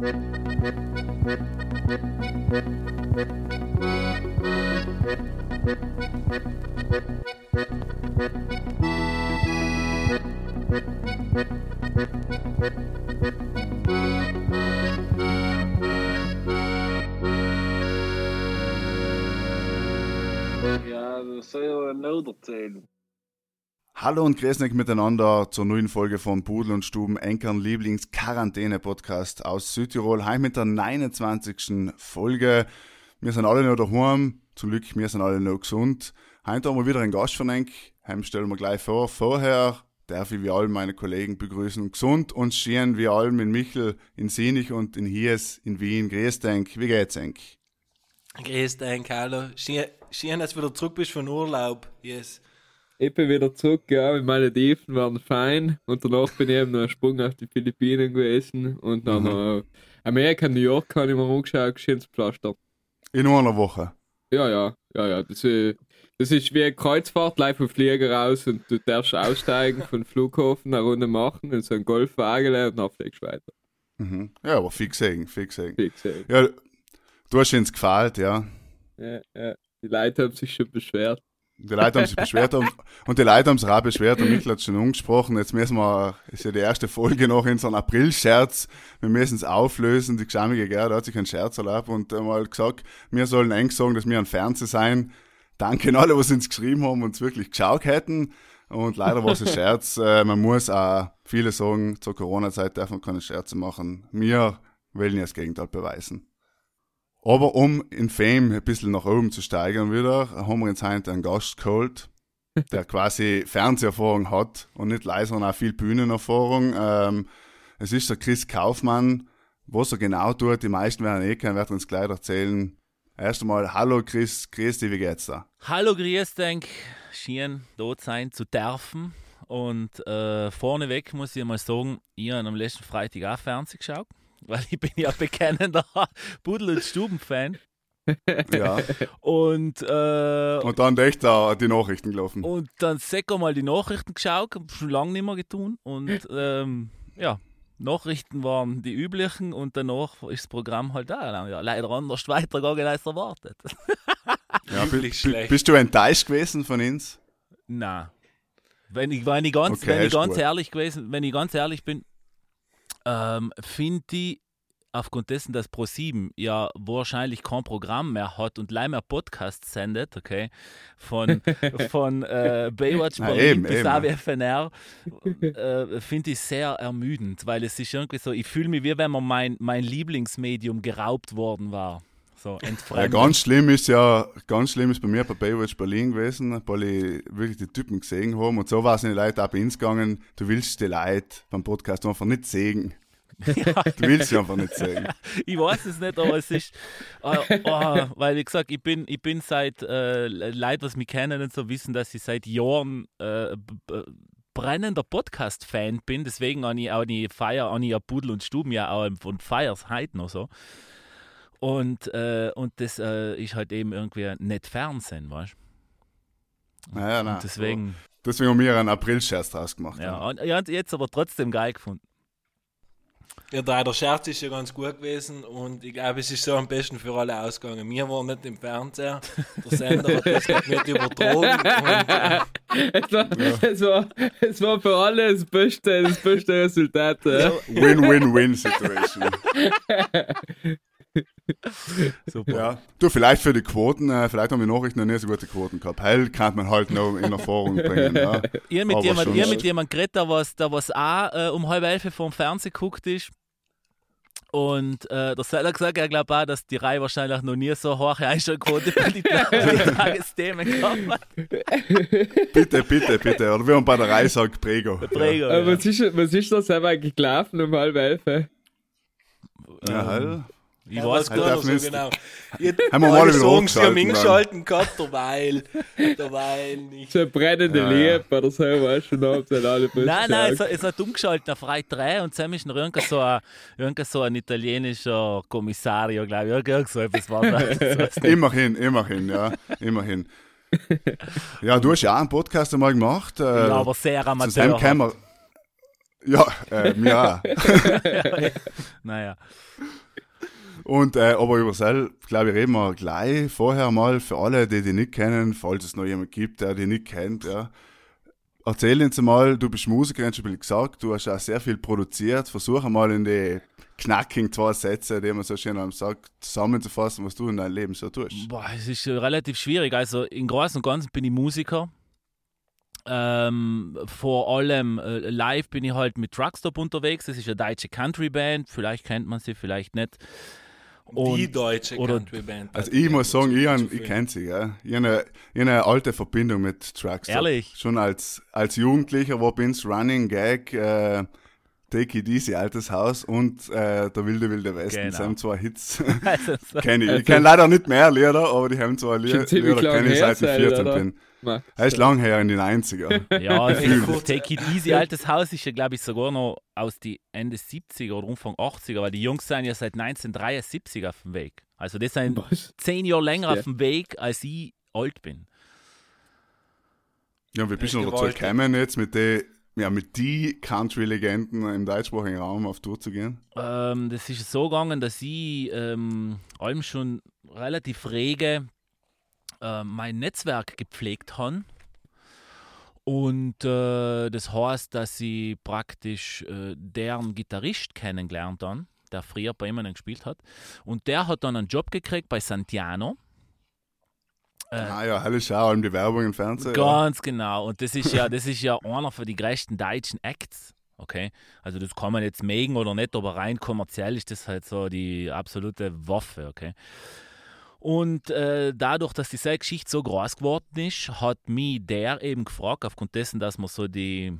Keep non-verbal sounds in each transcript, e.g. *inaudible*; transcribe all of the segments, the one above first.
Ja, das soll ja noch erzählen. Hallo und grüß euch miteinander zur neuen Folge von Pudel und Stuben, Enkern Lieblings-Quarantäne-Podcast aus Südtirol. Heute mit der 29. Folge. Wir sind alle noch daheim. Zum Glück, wir sind alle noch gesund. Heute haben wir wieder einen Gast von Enk. Heim stellen wir gleich vor. Vorher darf ich wie alle meine Kollegen begrüßen. Gesund und schön wie allem in Michel, in Sinich und in Hies, in Wien. Grüß Enk. Wie geht's Enk? Grüß dich, hallo. Schön, dass du wieder zurück bist von Urlaub. Yes. Ich bin wieder zurück, ja, mit meinen Tiefen waren fein und danach bin ich eben noch einen Sprung auf die Philippinen gewesen und dann noch Amerika, New York habe ich mir angeschaut, schönes Pflaster. In einer Woche. Ja, ja, ja, ja, das ist, das ist wie eine Kreuzfahrt, live vom Flieger raus und du darfst aussteigen von Flughafen, eine Runde machen und so einen Golfwagen und dann fliegst du weiter. Mhm. Ja, aber viel gesehen, viel gesehen. Wie gesagt. Ja, du hast uns gefällt, ja. Ja, ja. Die Leute haben sich schon beschwert. Die Leute haben sich beschwert und, und die Leute haben sich auch beschwert und Michael hat schon angesprochen. Jetzt müssen wir, ist ja die erste Folge noch in so einem April-Scherz. Wir müssen es auflösen. Die gesamige Gerda hat sich einen Scherz erlaubt und einmal gesagt, wir sollen eng sagen, dass wir ein Fernseh sein. Danke an alle, was uns geschrieben haben und es wirklich geschaut hätten. Und leider war es ein Scherz. *laughs* Äh, man muss auch viele sagen, zur Corona-Zeit darf man keine Scherze machen. Wir wollen ja das Gegenteil beweisen. Aber um in Fame ein bisschen nach oben zu steigern wieder, haben wir uns heute einen Gast geholt, der *laughs* quasi Fernseherfahrung hat und nicht leise, sondern auch viel Bühnenerfahrung. Ähm, es ist der Chris Kaufmann. Was er genau tut, die meisten werden eh kennen, wird uns gleich erzählen. Erst einmal, hallo Chris, grüß dich, wie geht's da? Hallo, grüß denk, schön dort sein zu dürfen. Und äh, vorneweg muss ich mal sagen, ich habe am letzten Freitag auch Fernsehen geschaut, *laughs* weil ich bin ja bekennender *laughs* Pudel- und Stuben-Fan. Ja. Und, äh, Und dann echt da die Nachrichten gelaufen. und dann säcker mal die Nachrichten geschaut, schon lange nicht mehr getan. Und ähm, ja, Nachrichten waren die üblichen und danach ist das Programm halt da. Ja, leider anders weitergegangen als erwartet. Ja, bist du enttäuscht gewesen von uns? Na, wenn ich, wenn ich ganz, Okay, wenn ich ganz gut. ehrlich gewesen, wenn ich ganz ehrlich bin, ähm, finde ich aufgrund dessen, dass Pro7 ja wahrscheinlich kein Programm mehr hat und leider mehr Podcasts sendet, okay, von, *laughs* von äh, Baywatch Berlin eben, bis. AWFNR, äh, finde ich sehr ermüdend, weil es ist irgendwie so, ich fühle mich wie wenn man mein, mein Lieblingsmedium geraubt worden war. So, Ja, ganz schlimm ist ja, ganz schlimm ist bei mir bei Baywatch Berlin gewesen, weil ich wirklich die Typen gesehen haben und so war es in die Leute auch bei uns gegangen, du willst die Leute beim Podcast einfach nicht sehen. *laughs* Du willst sie einfach nicht sehen. Ich weiß es nicht, aber es ist, äh, oh, weil wie gesagt, ich bin, ich bin seit, äh, Leute, was mich kennen und so wissen, dass ich seit Jahren äh, brennender Podcast-Fan bin, deswegen habe ich auch die Feier, habe ich ja Pudel und Stuben ja auch und feiers heute noch so. Und, äh, und das äh, ist halt eben irgendwie nicht Fernsehen, weißt du? Naja, nein. Und deswegen, Deswegen haben wir einen April-Scherz draus gemacht. ja, und, ja, und jetzt aber trotzdem geil gefunden. Ja, da der Scherz ist ja ganz gut gewesen und ich glaube, es ist so am besten für alle ausgegangen. Wir waren nicht im Fernseher, der Sender hat das nicht übertragen und äh, Es war, es, war, es war für alle das beste, das beste Resultat. Ja. Win-win-win-Situation. *laughs* *laughs* Super. ja. Du, vielleicht für die Quoten, äh, vielleicht haben die Nachrichten noch nicht so gute Quoten gehabt. Hell kann man halt noch in Erfahrung bringen. Ja. *laughs* Ihr mit Aber jemand, geredet, der was, der was auch äh, um halb elf vor dem Fernsehen geguckt ist. Und äh, der Seller gesagt, er glaubt auch, dass die Reihe wahrscheinlich noch nie so hohe Einschaltquote bei *laughs* den Tagesthemen gehabt hat. Bitte, bitte, bitte. Oder wie man bei der Reise sagt, Prego. Träger, Aber ja. was ist, was ist das selber eigentlich gelaufen um halb elf? Ja, ja hell. Ich ja, weiß gar darf so nicht- genau. Ihr *laughs* Haben wir mal alle haben hochgeschalten eingeschalten gehabt, derweil, derweil nicht. So eine brennende Ja, ja. Liebe oder so, weißt du, dann haben sie alle Nein, nein, es, gesagt. hat- es hat umgeschaltet auf Frei 3 und zusammen ist noch irgendein so ein, irgendein so ein italienischer Kommissario, glaube ich. Irgend so etwas war das. Immerhin, immerhin, ja. Immerhin. Ja, du hast ja auch einen Podcast einmal gemacht. Äh, Ja, aber sehr amateur. können wir, Ja, äh, mir auch. *laughs* naja. Und, äh, aber über Sel, glaube ich, reden wir gleich vorher mal für alle, die die nicht kennen, falls es noch jemand gibt, der die nicht kennt, ja. Erzähl uns mal, du bist Musiker, hast schon gesagt, du hast auch sehr viel produziert. Versuch mal in die knackigen zwei Sätze, die man so schön am sagt, zusammenzufassen, was du in deinem Leben so tust. Boah, es ist relativ schwierig. Also im Großen und Ganzen bin ich Musiker. Ähm, vor allem äh, live bin ich halt mit Truckstop unterwegs. Das ist eine deutsche Country-Band. Vielleicht kennt man sie, vielleicht nicht. Die Und- deutsche oder- Country-Band. Also ich muss sagen, ich, han- ich kenne sie, ja. Ich habe eine, eine alte Verbindung mit Truckstop. Ehrlich? Schon als, als Jugendlicher, wo bin's Running Gag, äh, Take It Easy, Altes Haus und äh, Der wilde wilde Westen. Genau. Das haben zwei Hits. *laughs* Also, kenne ich. Also- Ich kenne leider nicht mehr Lieder, aber die haben zwei Lieder, ziemlich Lieder kenne ich seit ich sein, 14 oder? bin. Max. Er ist lang her in den 90er. Ja, *laughs* ist, Take It Easy, altes Haus ist ja, glaube ich, sogar noch aus die Ende 70er oder Anfang 80er, weil die Jungs sind ja seit 1973 auf dem Weg. Also das sind Was? zehn Jahre länger Ja. auf dem Weg, als ich alt bin. Ja, wie bist du dazu gekommen, jetzt mit den ja, mit die Country-Legenden im deutschsprachigen Raum auf Tour zu gehen? Ähm, das ist so gegangen, dass ich ähm, allem schon relativ rege äh, mein Netzwerk gepflegt habe. Und äh, das heißt, dass ich praktisch äh, deren Gitarrist kennengelernt habe, der früher bei ihm gespielt hat. Und der hat dann einen Job gekriegt bei Santiano. Äh, ah ja, helle Schau, die Werbung im Fernsehen. ja. Ganz genau. Und das ist ja, das ist ja einer von die größten deutschen Acts. Okay, also das kann man jetzt mögen oder nicht, aber rein kommerziell ist das halt so die absolute Waffe, okay. Und äh, dadurch, dass diese Geschichte so groß geworden ist, hat mich der eben gefragt, aufgrund dessen, dass wir so die,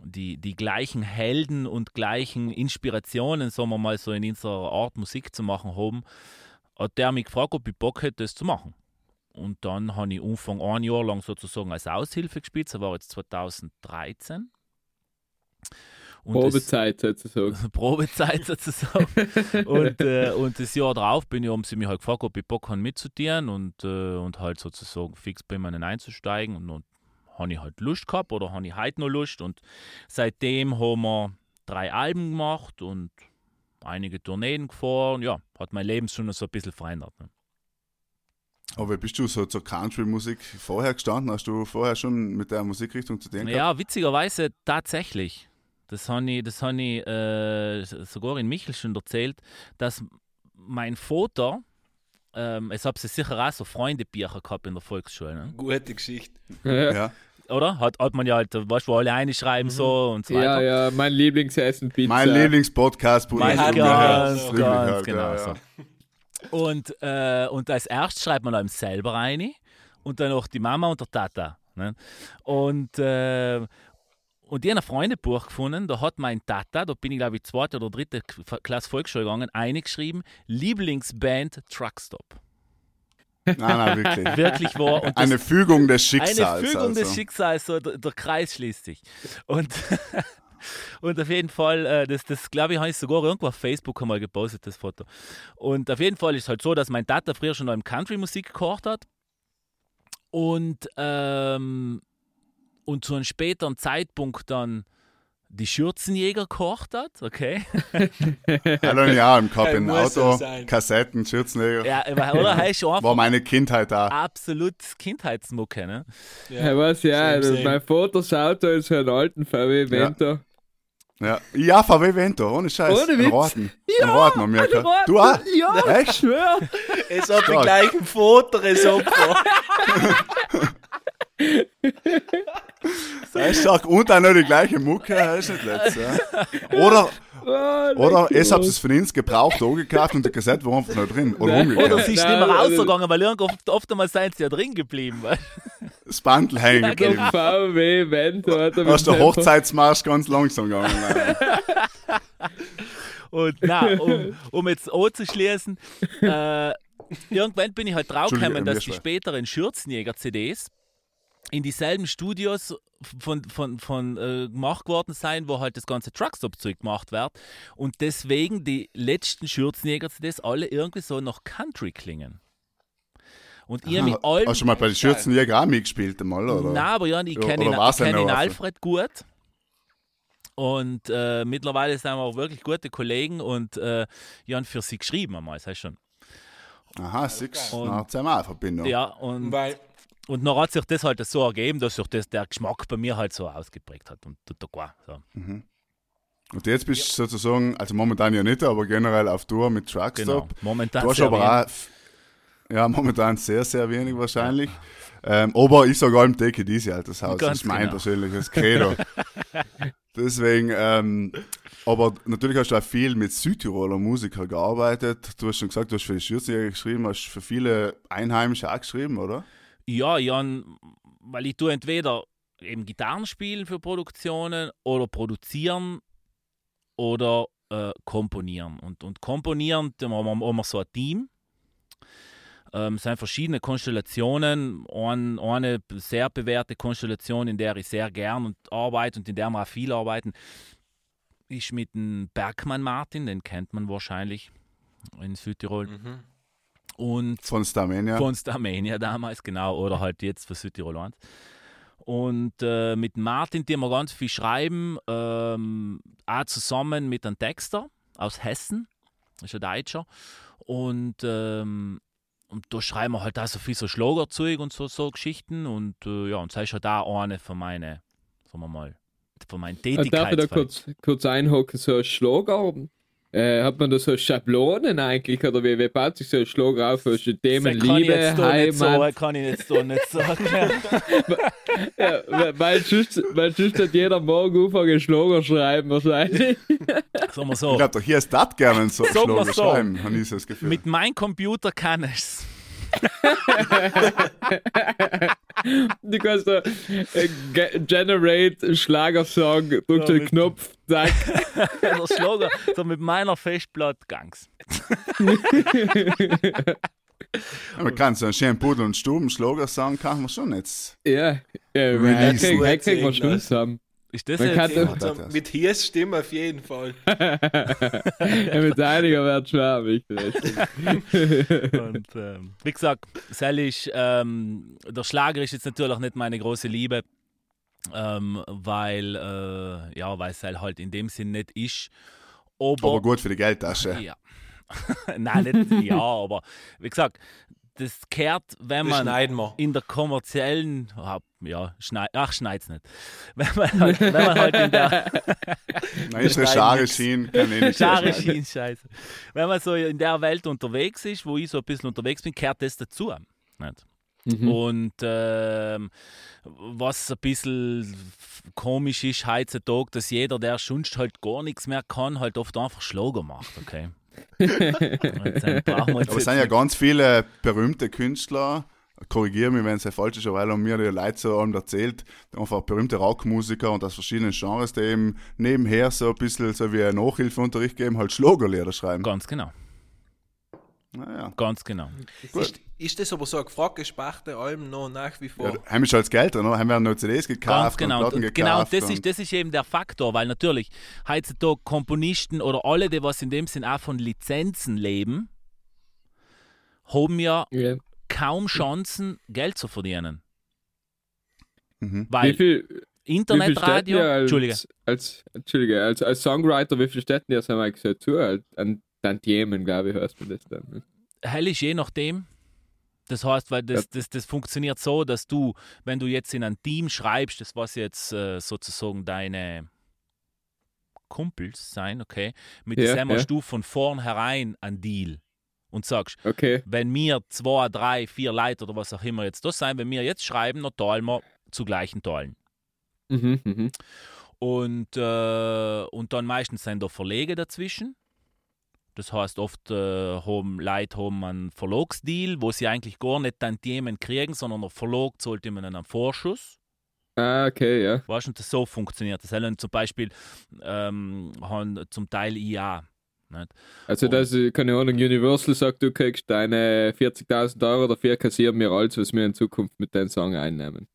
die, die gleichen Helden und gleichen Inspirationen, sagen wir mal so in unserer Art Musik zu machen haben, hat der mich gefragt, ob ich Bock hätte, das zu machen. Und dann habe ich Anfang ein Jahr lang sozusagen als Aushilfe gespielt, das war jetzt 2013. Und Probezeit sozusagen. *laughs* Probezeit sozusagen. und, äh, und das Jahr drauf bin ich, haben sie mich halt gefragt, ob ich Bock habe mitzutieren und, äh, und halt sozusagen fix bei ihnen einzusteigen. Und dann habe ich halt Lust gehabt oder habe ich heute noch Lust. Und seitdem haben wir drei Alben gemacht und einige Tourneen gefahren. Ja, hat mein Leben schon so ein bisschen verändert. Ne? Aber wie bist du so zur Country-Musik vorher gestanden? Hast du vorher schon mit der Musikrichtung zu tun gehabt? Ja, witzigerweise tatsächlich. Das habe ich, das hab ich äh, sogar in Michel schon erzählt, dass mein Vater, ähm, es habe sicher auch so Freundebücher gehabt in der Volksschule, ne? Gute Geschichte. Ja, Ja. oder? Hat, hat man ja halt, weißt du, wo alle einschreiben so und so ja, weiter. ja, mein Lieblingsessen Pizza. Mein Lieblingspodcast. Mein hast du ganz, gehört? ganz genau ja, so. ja. Und, äh, und als erstes schreibt man einem selber rein und dann auch die Mama und der Tata. Ne? Und, äh, und ich habe ein Freundebuch gefunden, da hat mein Tata, da bin ich glaube ich zweite oder dritte Klasse Volksschule gegangen, eingeschrieben, Lieblingsband Truckstop. Nein, nein, wirklich. *laughs* Wirklich war. Und das, Eine Fügung des Schicksals. eine Fügung des also. Schicksals, so der, der Kreis schließt sich. Und, *laughs* und auf jeden Fall, äh, das, das glaube ich, habe ich sogar irgendwo auf Facebook einmal gepostet, das Foto. Und auf jeden Fall ist es halt so, dass mein Tata früher schon im Country-Musik gekocht hat. Und, ähm, und zu einem späteren Zeitpunkt dann die Schürzenjäger gekocht hat, okay? *laughs* Hallo, ja, im Ja, muss so Auto, sein. Kassetten, Schürzenleger. Ja, aber- oder *laughs* heißt einfach War meine Kindheit da. absolut Kindheitsmucke, ne? Ja, was, ja, Same, same. mein Vater schaut da in so einen alten VW Vento. Ja, ja VW Vento, ohne Scheiß. Ohne Ein Witz. Roten. Ein Roten wir gehabt. Du auch? Ja, Echt? schwör. Es hat den gleichen Vater als Opfer. *laughs* *laughs* Sehr stark. Und auch noch die gleiche Mucke, ist nicht letzt, ja. Oder, Oh, oder es habt los. es von uns gebraucht, angekauft und die Kassette war einfach noch drin. Oder Nein. Oder sie ist Nein, nicht mehr also- rausgegangen, weil irgendwo oft, oft einmal seien sie ja drin geblieben. Das Bandel *laughs* hängen Der geblieben. VW Vento hat er mit der Hochzeitsmarsch ganz langsam gegangen. *laughs* Und na, um, um jetzt anzuschließen, äh, irgendwann bin ich halt draufgekommen, dass die späteren Schürzenjäger-CDs in dieselben Studios von, von, von äh, gemacht worden sein, wo halt das ganze Truckstop-Zeug gemacht wird. Und deswegen die letzten Schürzenjäger-CDs alle irgendwie so nach Country klingen. Und ich hab mich allem Hast du mal bei den Schürzenjäger auch mitgespielt einmal, oder? Nein, aber ja, ich kenne ihn, ich kenn ihn Alfred gut. Und äh, mittlerweile sind wir auch wirklich gute Kollegen und äh, habe für sie geschrieben einmal, das heißt schon. Aha, Six. Na, auch Verbindung. Ja, und, Weil, und dann hat sich das halt so ergeben, dass sich das, der Geschmack bei mir halt so ausgeprägt hat. Und da, so. Und jetzt bist du sozusagen, also momentan ja nicht, aber generell auf Tour mit Genau. Truckstop. Momentan Du hast sehr aber auch, ja, momentan sehr, sehr wenig wahrscheinlich. Ähm, aber ich sage allem Take it easy, altes Haus. Ganz das ist mein genau. persönliches Credo. *laughs* Deswegen, ähm, aber natürlich hast du auch viel mit Südtiroler Musikern gearbeitet. Du hast schon gesagt, du hast für die Schürzjäger geschrieben, hast für viele Einheimische auch geschrieben, oder? Ja, Jan, weil ich tue entweder eben Gitarren spielen für Produktionen oder produzieren oder äh, komponieren. Und, und komponieren, da haben wir, haben so ein Team. Ähm, es sind verschiedene Konstellationen. Ein, eine sehr bewährte Konstellation, in der ich sehr gern und arbeite und in der wir auch viel arbeiten, ist mit dem Bergmann Martin, den kennt man wahrscheinlich in Südtirol. mhm. Und Von Starmania. von Starmania damals, genau, oder halt jetzt für Südtirol 1. Und äh, mit Martin, die wir ganz viel schreiben, ähm, auch zusammen mit einem Texter aus Hessen, ist ein Deutscher. Und, ähm, und da schreiben wir halt auch so viel so Schlagerzeug und so, so Geschichten. Und äh, ja, und das ist halt auch eine von meinen, sagen wir mal, von meinen Äh, Darf ich da Tätigkeiten. kurz, kurz einhocken, so ein Schlager? Äh, hat man da so Schablonen eigentlich? Oder wie, wie baut sich so ein Schlager auf? Du Themen, kann ich Liebe, jetzt nicht so, Heimat? kann ich jetzt da nicht sagen. *laughs* Ja, weil- weil sonst, weil sonst hat jeder morgen anfangen Schlager schreiben wahrscheinlich. *laughs* sagen wir Ich so. glaube, doch hier ist das gerne so Schlager so. schreiben, habe ich so das Gefühl. Mit meinem Computer kann ich's. Du kannst da äh, ge- Generate Schlagersong, drückst Ja, den Knopf, zack. *laughs* Der Schlager, so mit meiner Festplatte gangs. Man kann so einen schönen Pudel und Stuben Schlager sagen, kann man schon jetzt. Ja, ja wir kriegen wir schon zusammen. Ist das Man jetzt? kann Ja, doch, das- so, mit Hies Stimme auf jeden Fall. *laughs* ja, mit einiger wird schwer. Und, ähm, wie gesagt, Sel ist, ähm, der Schlager ist jetzt natürlich nicht meine große Liebe, ähm, weil äh, ja, weil es halt in dem Sinn nicht ist. Aber, Aber gut für die Geldtasche. ja. *laughs* Nein, nicht ja, aber wie gesagt, das kehrt, wenn Das man in der kommerziellen, ja, schneid, ach, schneid's nicht. *laughs* Wenn man halt, wenn man halt in der *laughs* Nein, ist schien, kann nicht Schare. Schien, scheiße. Wenn man so in der Welt unterwegs ist, wo ich so ein bisschen unterwegs bin, kehrt das dazu. Nicht? Mhm. Und ähm, was ein bisschen komisch ist heutzutage, dass jeder, der sonst halt gar nichts mehr kann, halt oft einfach Schlager macht, okay? Aber es sind ja ganz viele berühmte Künstler, korrigiere mich, wenn es ja falsch ist, weil haben mir die Leute so allem erzählt, einfach berühmte Rockmusiker und aus verschiedenen Genres, die eben nebenher so ein bisschen so wie ein Nachhilfeunterricht geben, halt Schlagerlieder schreiben. Ganz genau, Naja. ganz genau. Ist, ist das aber so eine gefragte Sparte allem noch nach wie vor? Ja, haben wir als Geld, oder? Haben wir noch CDs gekauft Ganz genau. und Platten Und genau das und ist, das ist eben der Faktor, weil natürlich heutzutage Komponisten oder alle, die was in dem Sinn auch von Lizenzen leben, haben ja Ja. kaum Chancen, Geld zu verdienen. Mhm. Wie Weil viel, wie viel Internetradio, Entschuldige, Als, Entschuldige, als, als Songwriter, wie viel steht dir das einmal gesagt zu? An Tantiemen, glaube ich, hörst du das dann. hell ist je nachdem. Das heißt, weil das, das, das funktioniert so, dass du, wenn du jetzt in ein Team schreibst, das was jetzt äh, sozusagen deine Kumpels sein, okay, mit Ja, dem ja. hast du von vornherein einen Deal und sagst, Okay. wenn wir zwei, drei, vier Leute oder was auch immer jetzt das sein, wenn wir jetzt schreiben, dann teilen wir zu gleichen Teilen. Mhm, mhm. Und, äh, und dann meistens sind da Verlege dazwischen. Das heißt, oft äh, haben Leute haben einen Verlagsdeal, wo sie eigentlich gar nicht Tantiemen kriegen, sondern der Verlag zahlt ihnen einen Vorschuss. Ah, okay, ja. Weißt du, das so funktioniert das. Und zum Beispiel ähm, haben zum Teil IA. Nicht? Also, Und- dass, keine Ahnung, Universal sagt, du kriegst deine 40.000 Euro, dafür kassieren wir alles, was wir in Zukunft mit deinem Song einnehmen.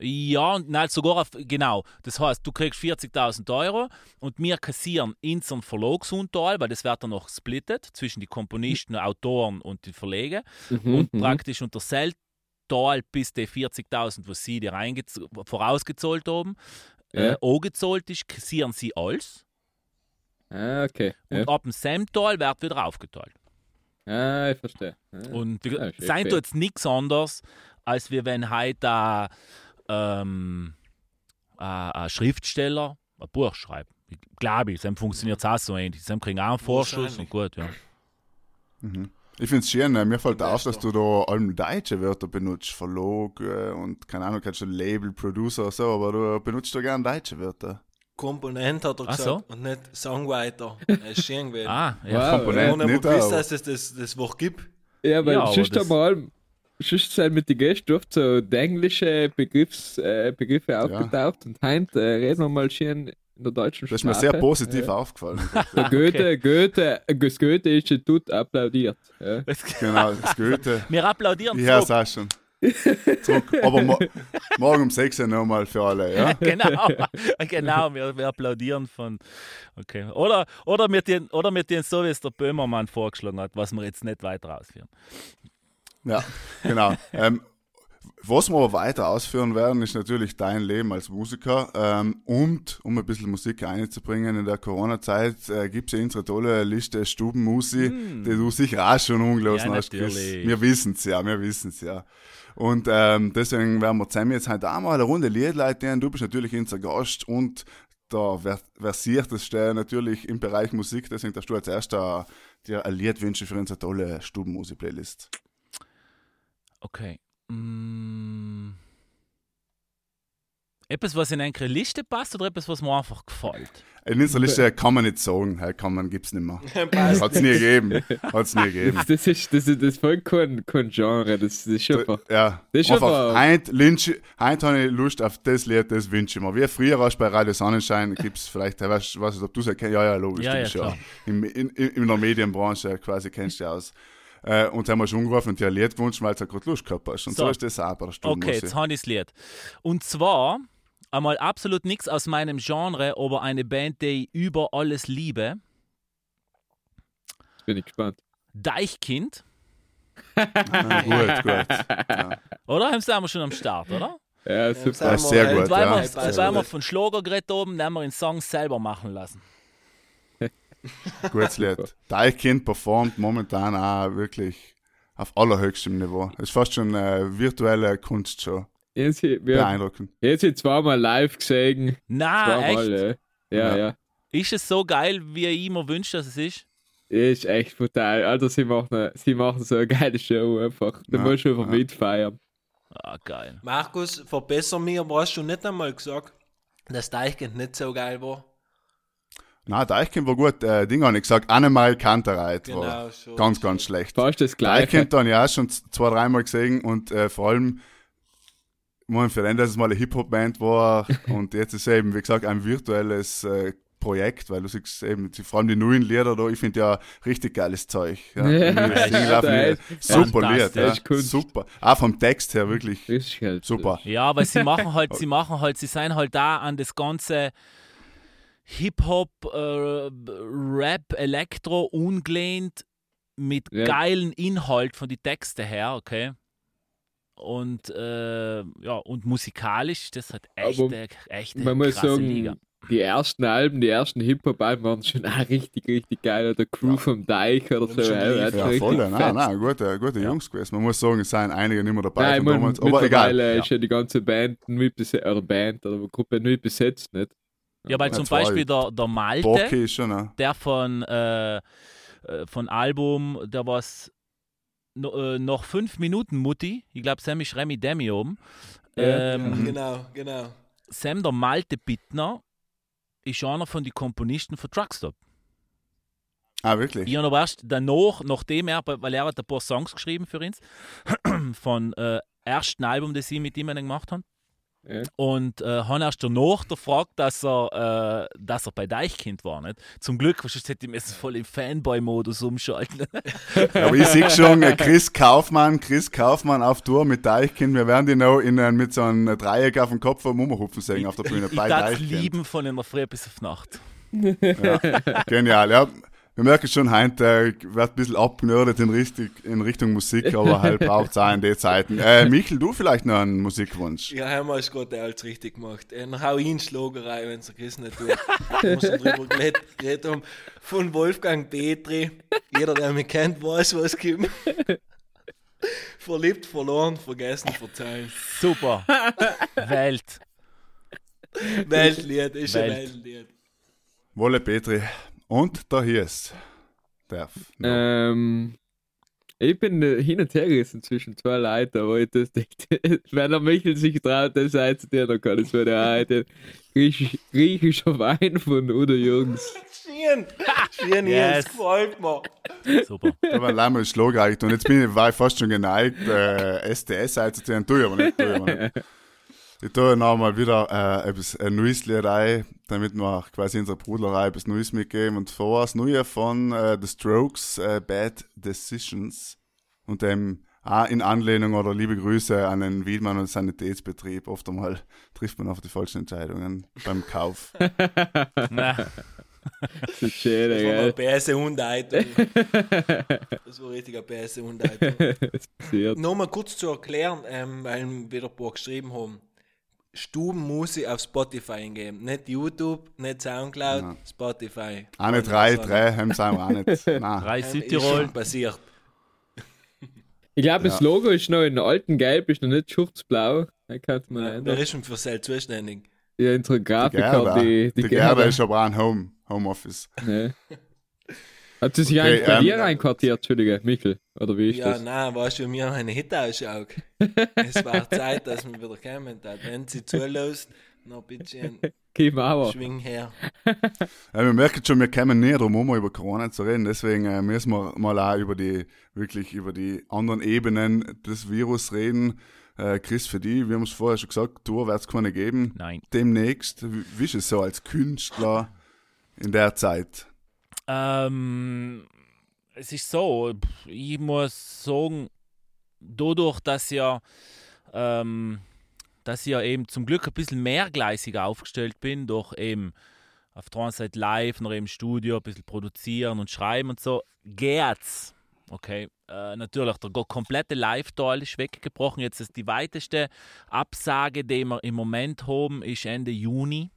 Ja, und nein, sogar auf, genau. Das heißt, du kriegst 40.000 Euro und wir kassieren unseren Verlagsunteil, weil das wird dann noch splittet zwischen die Komponisten, Autoren und die Verleger. Mhm, und mhm. praktisch unter selten bis die 40.000, was sie dir vorausgezahlt haben, äh, Ja. angezahlt ist, kassieren sie alles. Ah, okay. Und Ja. ab dem Semtal wird wieder aufgeteilt. Ah, ich verstehe. Ah. Und sein tut es nichts anderes, als wir wenn heute ein, ähm, ein, ein Schriftsteller ein Buch schreibt. Ich glaube ich, dann funktioniert es auch so ähnlich. Sie kriegen auch einen Vorschuss und gut, ja. Mhm. Ich finde es schön, äh, mir fällt Der auf, dass du da allem deutsche Wörter benutzt, Verlog äh, und keine Ahnung, kannst du Label, Producer, so, aber du benutzt doch gerne deutsche Wörter. Komponent hat er Ach gesagt so? und nicht Songwriter. Er ist schön gewesen. Ah, ja. Wow. Komponent gewusst, aber- dass es das, das Wort gibt. Ja, weil Ja, sonst das- wir allem, sonst sind mit den Gästen oft so die englische Begriffs, äh, Begriffe aufgetaucht und heute äh, reden wir mal schön in der deutschen Das ist Sprache. mir sehr positiv Ja. aufgefallen. *laughs* Der *laughs* Goethe, Goethe, das Goethe-Institut applaudiert. Ja. *laughs* genau, das Goethe. Wir applaudieren Ja, sag schon. Zurück. Aber mo morgen um 6 Uhr nochmal für alle, ja? genau, genau, wir, wir applaudieren von. Okay. Oder, oder, wir den, oder wir den so, wie es der Böhmermann vorgeschlagen hat, was wir jetzt nicht weiter ausführen. Ja, *laughs* genau. Ähm, was wir aber weiter ausführen werden, ist natürlich dein Leben als Musiker. Ähm, und um ein bisschen Musik einzubringen in der Corona-Zeit, äh, gibt es ja unsere tolle Liste Stubenmusi, die du sicher auch schon umgelassen Ja, hast. Natürlich. Wir wissen es ja, wir wissen es ja. Und ähm, deswegen werden wir zusammen jetzt heute auch mal eine Runde Liedleiten. Du bist natürlich unser Gast und der ver- versierteste natürlich im Bereich Musik. Deswegen darfst du als erster dir ein Lied wünschen für unsere tolle Stubenmusi-Playlist. Okay. Mm. Etwas, was in eine Liste passt oder etwas, was mir einfach gefällt? In unserer Liste kann man nicht sagen, kann man, gibt's nicht mehr. *laughs* Passt. Hat's nie gegeben. Hat's nie gegeben. Das, *laughs* das ist das ist das voll kein, kein Genre, das, das ist einfach. Ja, Das ist einfach, heint, Lynch, heint habe ich Lust auf das Lied, das wünsche ich mir. Wie früher warst du bei Radio Sonnenschein, gibt's vielleicht, ich weiß, weiß nicht, ob du es erkennst, ja, ja, logisch, Ja, du ja, ja im, in, in, in der Medienbranche quasi kennst du aus. Äh, und haben wir schon angerufen und dir ein Lied gewünscht, weil du gerade Lust gehabt hast. Und so, So. ist das auch bei der Stunde. Okay, jetzt habe ich das Lied. Und zwar einmal absolut nichts aus meinem Genre, aber eine Band, die ich über alles liebe. Bin ich gespannt. Deichkind. ah, gut, gut. Ja. Oder? Haben sie haben schon am Start, oder? Ja, super. ist sehr gut, Und weil ja. wir, weil wir von Schlager geredet haben, nehmen wir den Song selber machen lassen. *laughs* Gutes Lied. Deichkind performt momentan auch wirklich auf allerhöchstem Niveau. Ist fast schon äh, virtuelle Kunstshow. Jetzt, wir Beeindruckend. jetzt sind zweimal live gesehen. Na, Zweimal, echt? ja. Ja, Ja. ja. Ist es so geil, wie ich immer wünsche, dass es ist? Ist echt brutal. Alter, sie machen, sie machen so eine geile Show einfach. Da Ja, musst du einfach ja. mitfeiern. Ah, geil. Markus, verbessere mich, aber hast du nicht einmal gesagt, dass Deichkind nicht so geil war? Na, Deichkind war gut. Äh, Ding habe ich gesagt, Annemarie Kantereit war Genau, schon. ganz, ganz schlecht. Fast das gleiche. Deichkind habe ich auch schon zwei, dreimal gesehen und äh, vor allem, ich meine, für den, dass es mal eine Hip-Hop-Band war *laughs* und jetzt ist eben, wie gesagt, ein virtuelles äh, Projekt, weil du siehst eben, vor allem die neuen Lieder da, ich finde ja richtig geiles Zeug. Ja. *laughs* Ja, ja, ist- super Lied, ja. Super. Auch vom Text her wirklich halt. super. Ja, weil sie machen halt, sie *laughs* machen halt, sie sind halt da an das ganze Hip-Hop, äh, Rap, Elektro ungelehnt mit Ja. geilen Inhalt von den Texten her, okay? Und äh, ja, und musikalisch ist das halt echt, eine- echt eine Man muss krasse sagen, Liga. die ersten Alben, die ersten Hip-Hop-Alben waren schon auch richtig, richtig geil. Oder Crew vom Deich oder so. Ja, hat Ja, voll. Nein, fetzt. nein, gute, gute Jungs gewesen. Man muss sagen, es seien einige nicht mehr dabei Nein, von damals. Aber egal. mittlerweile ist ja die ganze Band neu besetzt, oder Band oder Gruppe neu besetzt, nicht? Ja, weil Ja, zum zwei. Beispiel der, der Malte, Borki ist schon, ne? der von, äh, äh, von Album, der was no, äh, noch fünf Minuten Mutti, ich glaube, Sam ist Remy Demi oben. Ja. Ähm, Ja, genau, genau. Sam, der Malte Bittner, ist einer von den Komponisten von Truckstop. Ah, wirklich? Ich habe erst danach, nachdem er, weil er hat ein paar Songs geschrieben für uns, *clears throat* von äh, ersten Album, das ich mit ihm gemacht habe. Ja. Und äh, habe erst danach gefragt, dass er, äh, dass er bei Deichkind war. Nicht? Zum Glück, sonst hätte ich jetzt voll im Fanboy-Modus umschalten. Aber ich sehe schon äh, Chris Kaufmann, Chris Kaufmann auf Tour mit Deichkind. Wir werden die noch in, äh, mit so einem Dreieck auf dem Kopf vom Umhupfen sehen auf der Bühne ich bei Deichkind. lieben von in der Früh bis auf Nacht. Ja, genial, ja. Wir merken schon, heute wird ein bisschen abgenördet in, richtig, in Richtung Musik, aber halt *laughs* braucht es auch in den Zeiten. Äh, Michel, du vielleicht noch einen Musikwunsch? Ja, haben wir es gerade alles richtig gemacht. Dann hau ich in Schlagerei, wenn es Chris nicht tut. Haben schon drüber geredet, haben. Von Wolfgang Petri. Jeder, der mich kennt, weiß, was kommt. Verliebt, verloren, vergessen, verzeihen. Super. Welt. Weltlied, ist ein Welt. Weltlied. Wolle Petri. Und da hier ist. Darf. Ähm, ich bin äh, hin und her gerissen zwischen zwei Leuten, aber ich das denkt, *laughs* wenn der Michel sich traut, seid ihr dann kann es wieder auch den griechisch, griechischer Wein von Udo Jürgens. *laughs* Schön, schön, Yes. yes. gefällt mir. Super. Da war Schlager eigentlich. Und jetzt bin ich, war ich fast schon geneigt, äh, STS einzuziehen. Tue ich aber nicht. Tue ich aber nicht. *laughs* Ich tue noch mal wieder äh, etwas, ein neues Lied ein, damit wir quasi unserer Bruderei etwas Neues mitgeben. Und vor das Neue von äh, The Strokes, äh, Bad Decisions. Und dem auch in Anlehnung oder liebe Grüße an den Wiedmann und Sanitätsbetrieb. Oft einmal *laughs* trifft man auf die falschen Entscheidungen beim Kauf. *laughs* Na, *laughs* Das ist schön, Das war eine Hundeitung. Das war richtig eine bäse Hundeitung. Nochmal kurz zu erklären, ähm, weil wieder ein paar geschrieben haben. Stubenmusik auf Spotify eingeben. Nicht YouTube, nicht Soundcloud, Nein. Spotify. Auch nicht drei, drei, haben sie auch nicht. *laughs* Nein. drei Ähm, Südtirol. schon passiert. Ich glaube, das Ja. Logo ist noch in alten Gelb, ist noch nicht schuftsblau. Da kann man Wer ändern. ist schon für Sel zuständig? Ja, unsere Die Grafiker, die, die, die Gerda. ist aber auch ein Home, Homeoffice. Ne. Hat sie sich Okay, eigentlich bei ähm, dir einquartiert, Entschuldige, Michel? Oder wie ist Ja, das? nein, weißt du, wie mir meine Hit ausschaut. *laughs* es war Zeit, dass wir wieder kommen. Da. Wenn sie zulässt, noch ein bisschen schwing her. *laughs* Ja, wir merken schon, wir kommen näher drum herum, über Corona zu reden. Deswegen äh, müssen wir mal auch über die, wirklich über die anderen Ebenen des Virus reden. Äh, Chris, für die, wir haben es vorher schon gesagt, Tour wird es keine geben. Nein. Demnächst, wie, wie ist es so als Künstler in der Zeit? Ähm, es ist so, ich muss sagen, dadurch, dass ja, ähm, dass ich ja eben zum Glück ein bisschen mehrgleisig aufgestellt bin, durch eben auf der einen Seite live, noch im Studio, ein bisschen produzieren und schreiben und so, geht's. Okay, äh, natürlich, der komplette Live-Teil ist weggebrochen. Jetzt ist die weiteste Absage, die wir im Moment haben, ist Ende Juni.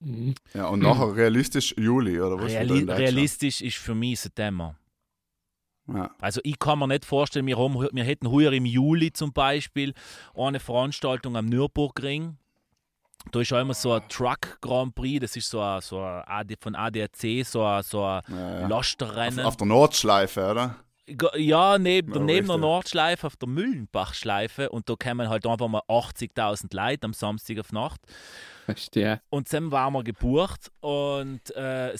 Mhm. Ja, und nachher realistisch Juli, oder was? Reali realistisch ist für mich September. Ja. Also ich kann mir nicht vorstellen, wir, haben, wir hätten heuer im Juli zum Beispiel eine Veranstaltung am Nürburgring. Da ist auch immer so ein Truck Grand Prix, das ist so ein, so ein AD, von ADAC, so ein, so ein Ja, ja. Auf, Lasterrennen. auf der Nordschleife, oder? Ja, neben, Ja, neben der. Nordschleife auf der Müllenbachschleife und da kommen halt einfach mal 80.000 Leute am Samstag auf Nacht. Verstehe. Und dann waren wir gebucht und äh,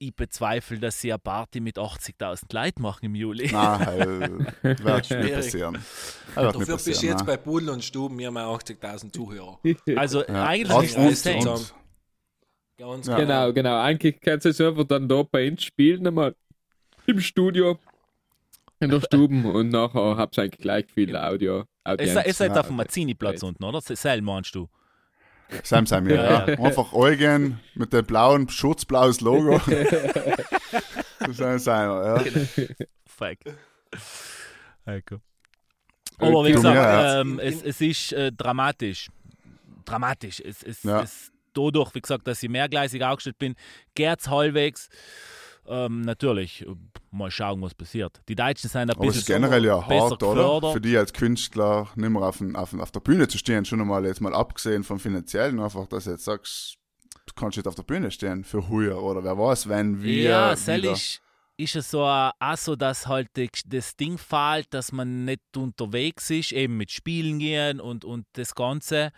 ich bezweifle, dass sie eine Party mit 80.000 Leuten machen im Juli. Nein, *laughs* halt, wird nicht Schwierig. passieren. Wird nicht Dafür bist du passieren, jetzt bei Pudel und Stuben, wir haben auch 80.000 Zuhörer. *laughs* Also Ja. eigentlich Und- ist und- Ganz Ja. Genau, genau. Eigentlich kannst du es einfach dann da bei uns spielen, einmal im Studio, in der *laughs* Stube und nachher habt ihr eigentlich gleich viel Audio. Es, Audienz. es seid Ja, auf dem Mazzini-Platz unten, oder? Sel meinst du? Sam, Sam, ja. Ja, ja. Einfach Eugen mit dem blauen, schutzblaues Logo. *laughs* soll sein, ja. Fuck. Okay. Aber wie gesagt, ähm, es, es ist äh, dramatisch. Dramatisch. Es, es, Ja. es, dadurch, wie gesagt, dass ich mehrgleisig aufgestellt bin, geht's halbwegs. Ähm, natürlich, äh, mal schauen, was passiert. Die Deutschen sind ein Aber es ist bisschen generell ja hart, oder? Für die als Künstler nicht mehr auf, den, auf, auf der Bühne zu stehen, schon einmal jetzt mal abgesehen vom Finanziellen, einfach, dass du jetzt sagst, du kannst nicht auf der Bühne stehen für heuer oder wer weiß, wenn wir ja, Sel wieder... ist, es so äh, auch so, dass halt das Ding fällt, dass man nicht unterwegs ist, eben mit Spielen gehen und, und das Ganze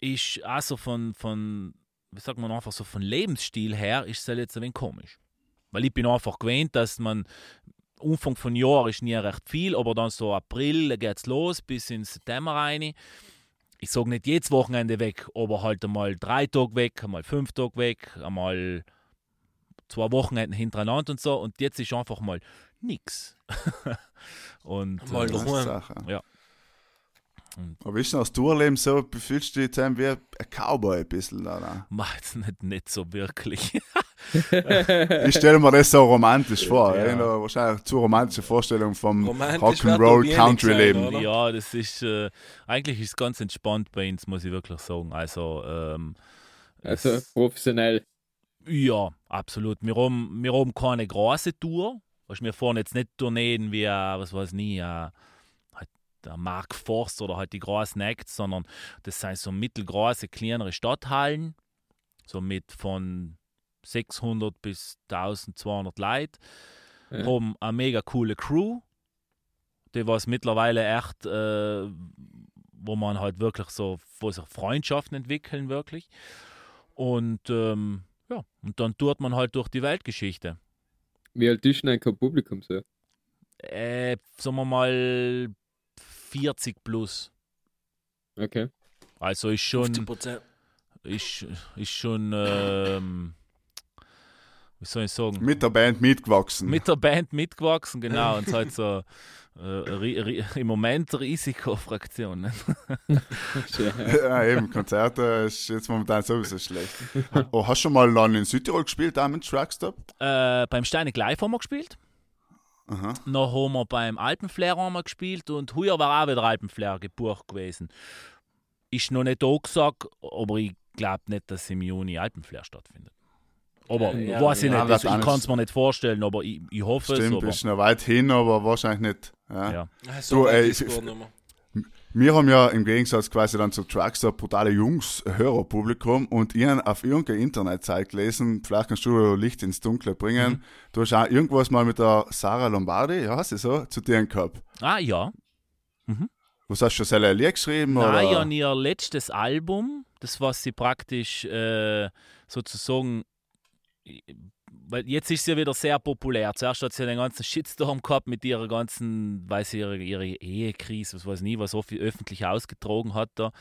ist auch so von, von, wie sagt man einfach so, von Lebensstil her ist es halt jetzt ein wenig komisch. Weil ich bin einfach gewöhnt, dass man Anfang von Jahr ist nie recht viel, aber dann so April da geht's los bis in September rein. Ich sage nicht jedes Wochenende weg, aber halt einmal drei Tage weg, einmal fünf Tage weg, einmal zwei Wochenenden hintereinander und so. Und jetzt ist einfach mal nix. *laughs* und Mal äh, ist die Sache. Ja. Und- Aber ist denn das Tourleben so, fühlst du dich wie ein Cowboy ein bisschen, oder? mach jetzt nicht, nicht so wirklich. *laughs* Ich stelle mir das so romantisch vor. Ja. Eine wahrscheinlich zu romantische Vorstellung vom Rock'n'Roll Country Leben. Ja, das ist, äh, eigentlich ist ganz entspannt bei uns, muss ich wirklich sagen. Also, ähm, Also es- professionell. Ja, absolut. Wir haben, wir haben keine große Tour. Weißt, wir fahren jetzt nicht Tourneen wie, äh, was weiß nie, äh, halt der Mark Forst oder halt die großen Acts, sondern das sind so mittelgroße, kleinere Stadthallen, so mit von 600 bis 1200 Leuten. Ja. Haben eine mega coole Crew, die was mittlerweile echt, äh, wo man halt wirklich so, wo sich Freundschaften entwickeln wirklich. Und ähm, ja, und dann tut man halt durch die Weltgeschichte. Wie alt ist denn ein Publikum so? Äh, sagen wir mal 40 plus. Okay. Also ist schon, 50%. ist, ist schon, ähm, wie soll ich sagen, Mit der Band mitgewachsen. mit der Band mitgewachsen, genau. Und es ist halt so äh, im Moment Risikofraktion. Ne? Schön. ja, eben, Konzerte ist jetzt momentan sowieso schlecht. Oh, hast du schon mal dann in Südtirol gespielt, da mit Truckstop? Äh, beim Steinig Live haben wir gespielt. Aha. Noch haben wir beim Alpenflair haben wir gespielt und heuer war auch wieder Alpenflair gebucht gewesen. Ist noch nicht da gesagt, aber ich glaube nicht, dass im Juni Alpenflair stattfindet. Aber Ja, weiß ich ja, nicht, das ich kann es mir nicht vorstellen, aber ich, ich hoffe es. Stimmt, ist noch weit hin, aber wahrscheinlich nicht. Ja. ja. So Du, ey, ist ich-. Wir haben ja im Gegensatz quasi dann zu Truckstop brutale Jungs Hörerpublikum und ich habe auf irgendeiner Internetseite gelesen, vielleicht kannst du Licht ins Dunkle bringen. Mhm. Du hast auch irgendwas mal mit der Sarah Lombardi, ja, hast du so, zu dir gehabt. Ah ja. Was hast du schon selber geschrieben? Nein, oder? ja, ihr letztes Album, das was sie praktisch äh, sozusagen, weil jetzt ist sie ja wieder sehr populär. Zuerst hat sie ja den ganzen Shitstorm gehabt mit ihrer ganzen, weiß ich, ihre, ihre Ehekrise, was weiß nie, was so viel öffentlich ausgetragen hat da.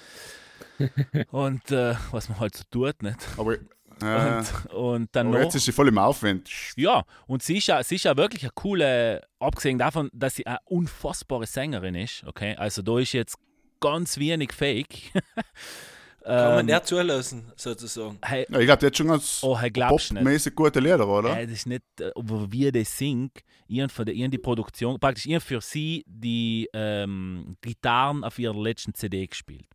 *laughs* Und äh, was man halt so tut, nicht? Aber, äh, Und, und dann aber noch. jetzt ist sie voll im Aufwind. Ja, und sie ist ja, sie ist ja wirklich eine coole, abgesehen davon, dass sie eine unfassbare Sängerin ist, okay? Also da ist jetzt ganz wenig Fake. *laughs* Kann man Ähm, nicht zulassen, sozusagen. hey, Ja, ich glaube, die hat schon ganz oh, hey, nicht? popmäßig gute Lieder, oder? Äh, das ist nicht, äh, aber wie das singt, ihren von der, ihren die Produktion, praktisch ihren für sie die ähm, Gitarren auf ihrer letzten CD gespielt.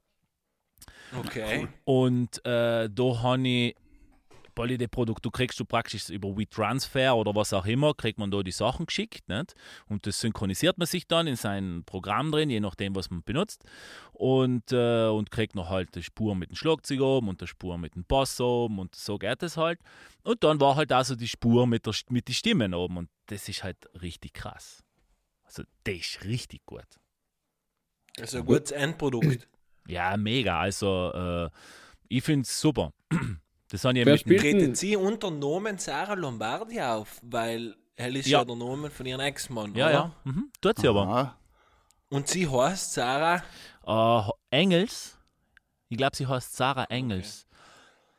Okay. Und äh, da habe ich, weil ich die Produkt, du kriegst du praktisch über WeTransfer oder was auch immer, kriegt man da die Sachen geschickt. Nicht? Und das synchronisiert man sich dann in sein Programm drin, je nachdem, was man benutzt. Und, äh, und kriegt noch halt die Spur mit dem Schlagzeug oben und die Spur mit dem Bass oben und so geht es halt. Und dann war halt also die Spur mit, der, mit den Stimmen oben und das ist halt richtig krass. Also, das ist richtig gut. Also ein gutes Endprodukt. Ja, mega. Also, äh, ich finde es super. Das habe ich Wer mit spielt Tretet denn? sie unter Namen Sarah Lombardi auf, weil er ist Ja. ja, der Name von ihrem Ex-Mann. Ja, oder? ja. Mhm. Tut sie aber. Aha. Und sie heißt Sarah. Äh, Engels. Ich glaube, sie heißt Sarah Engels.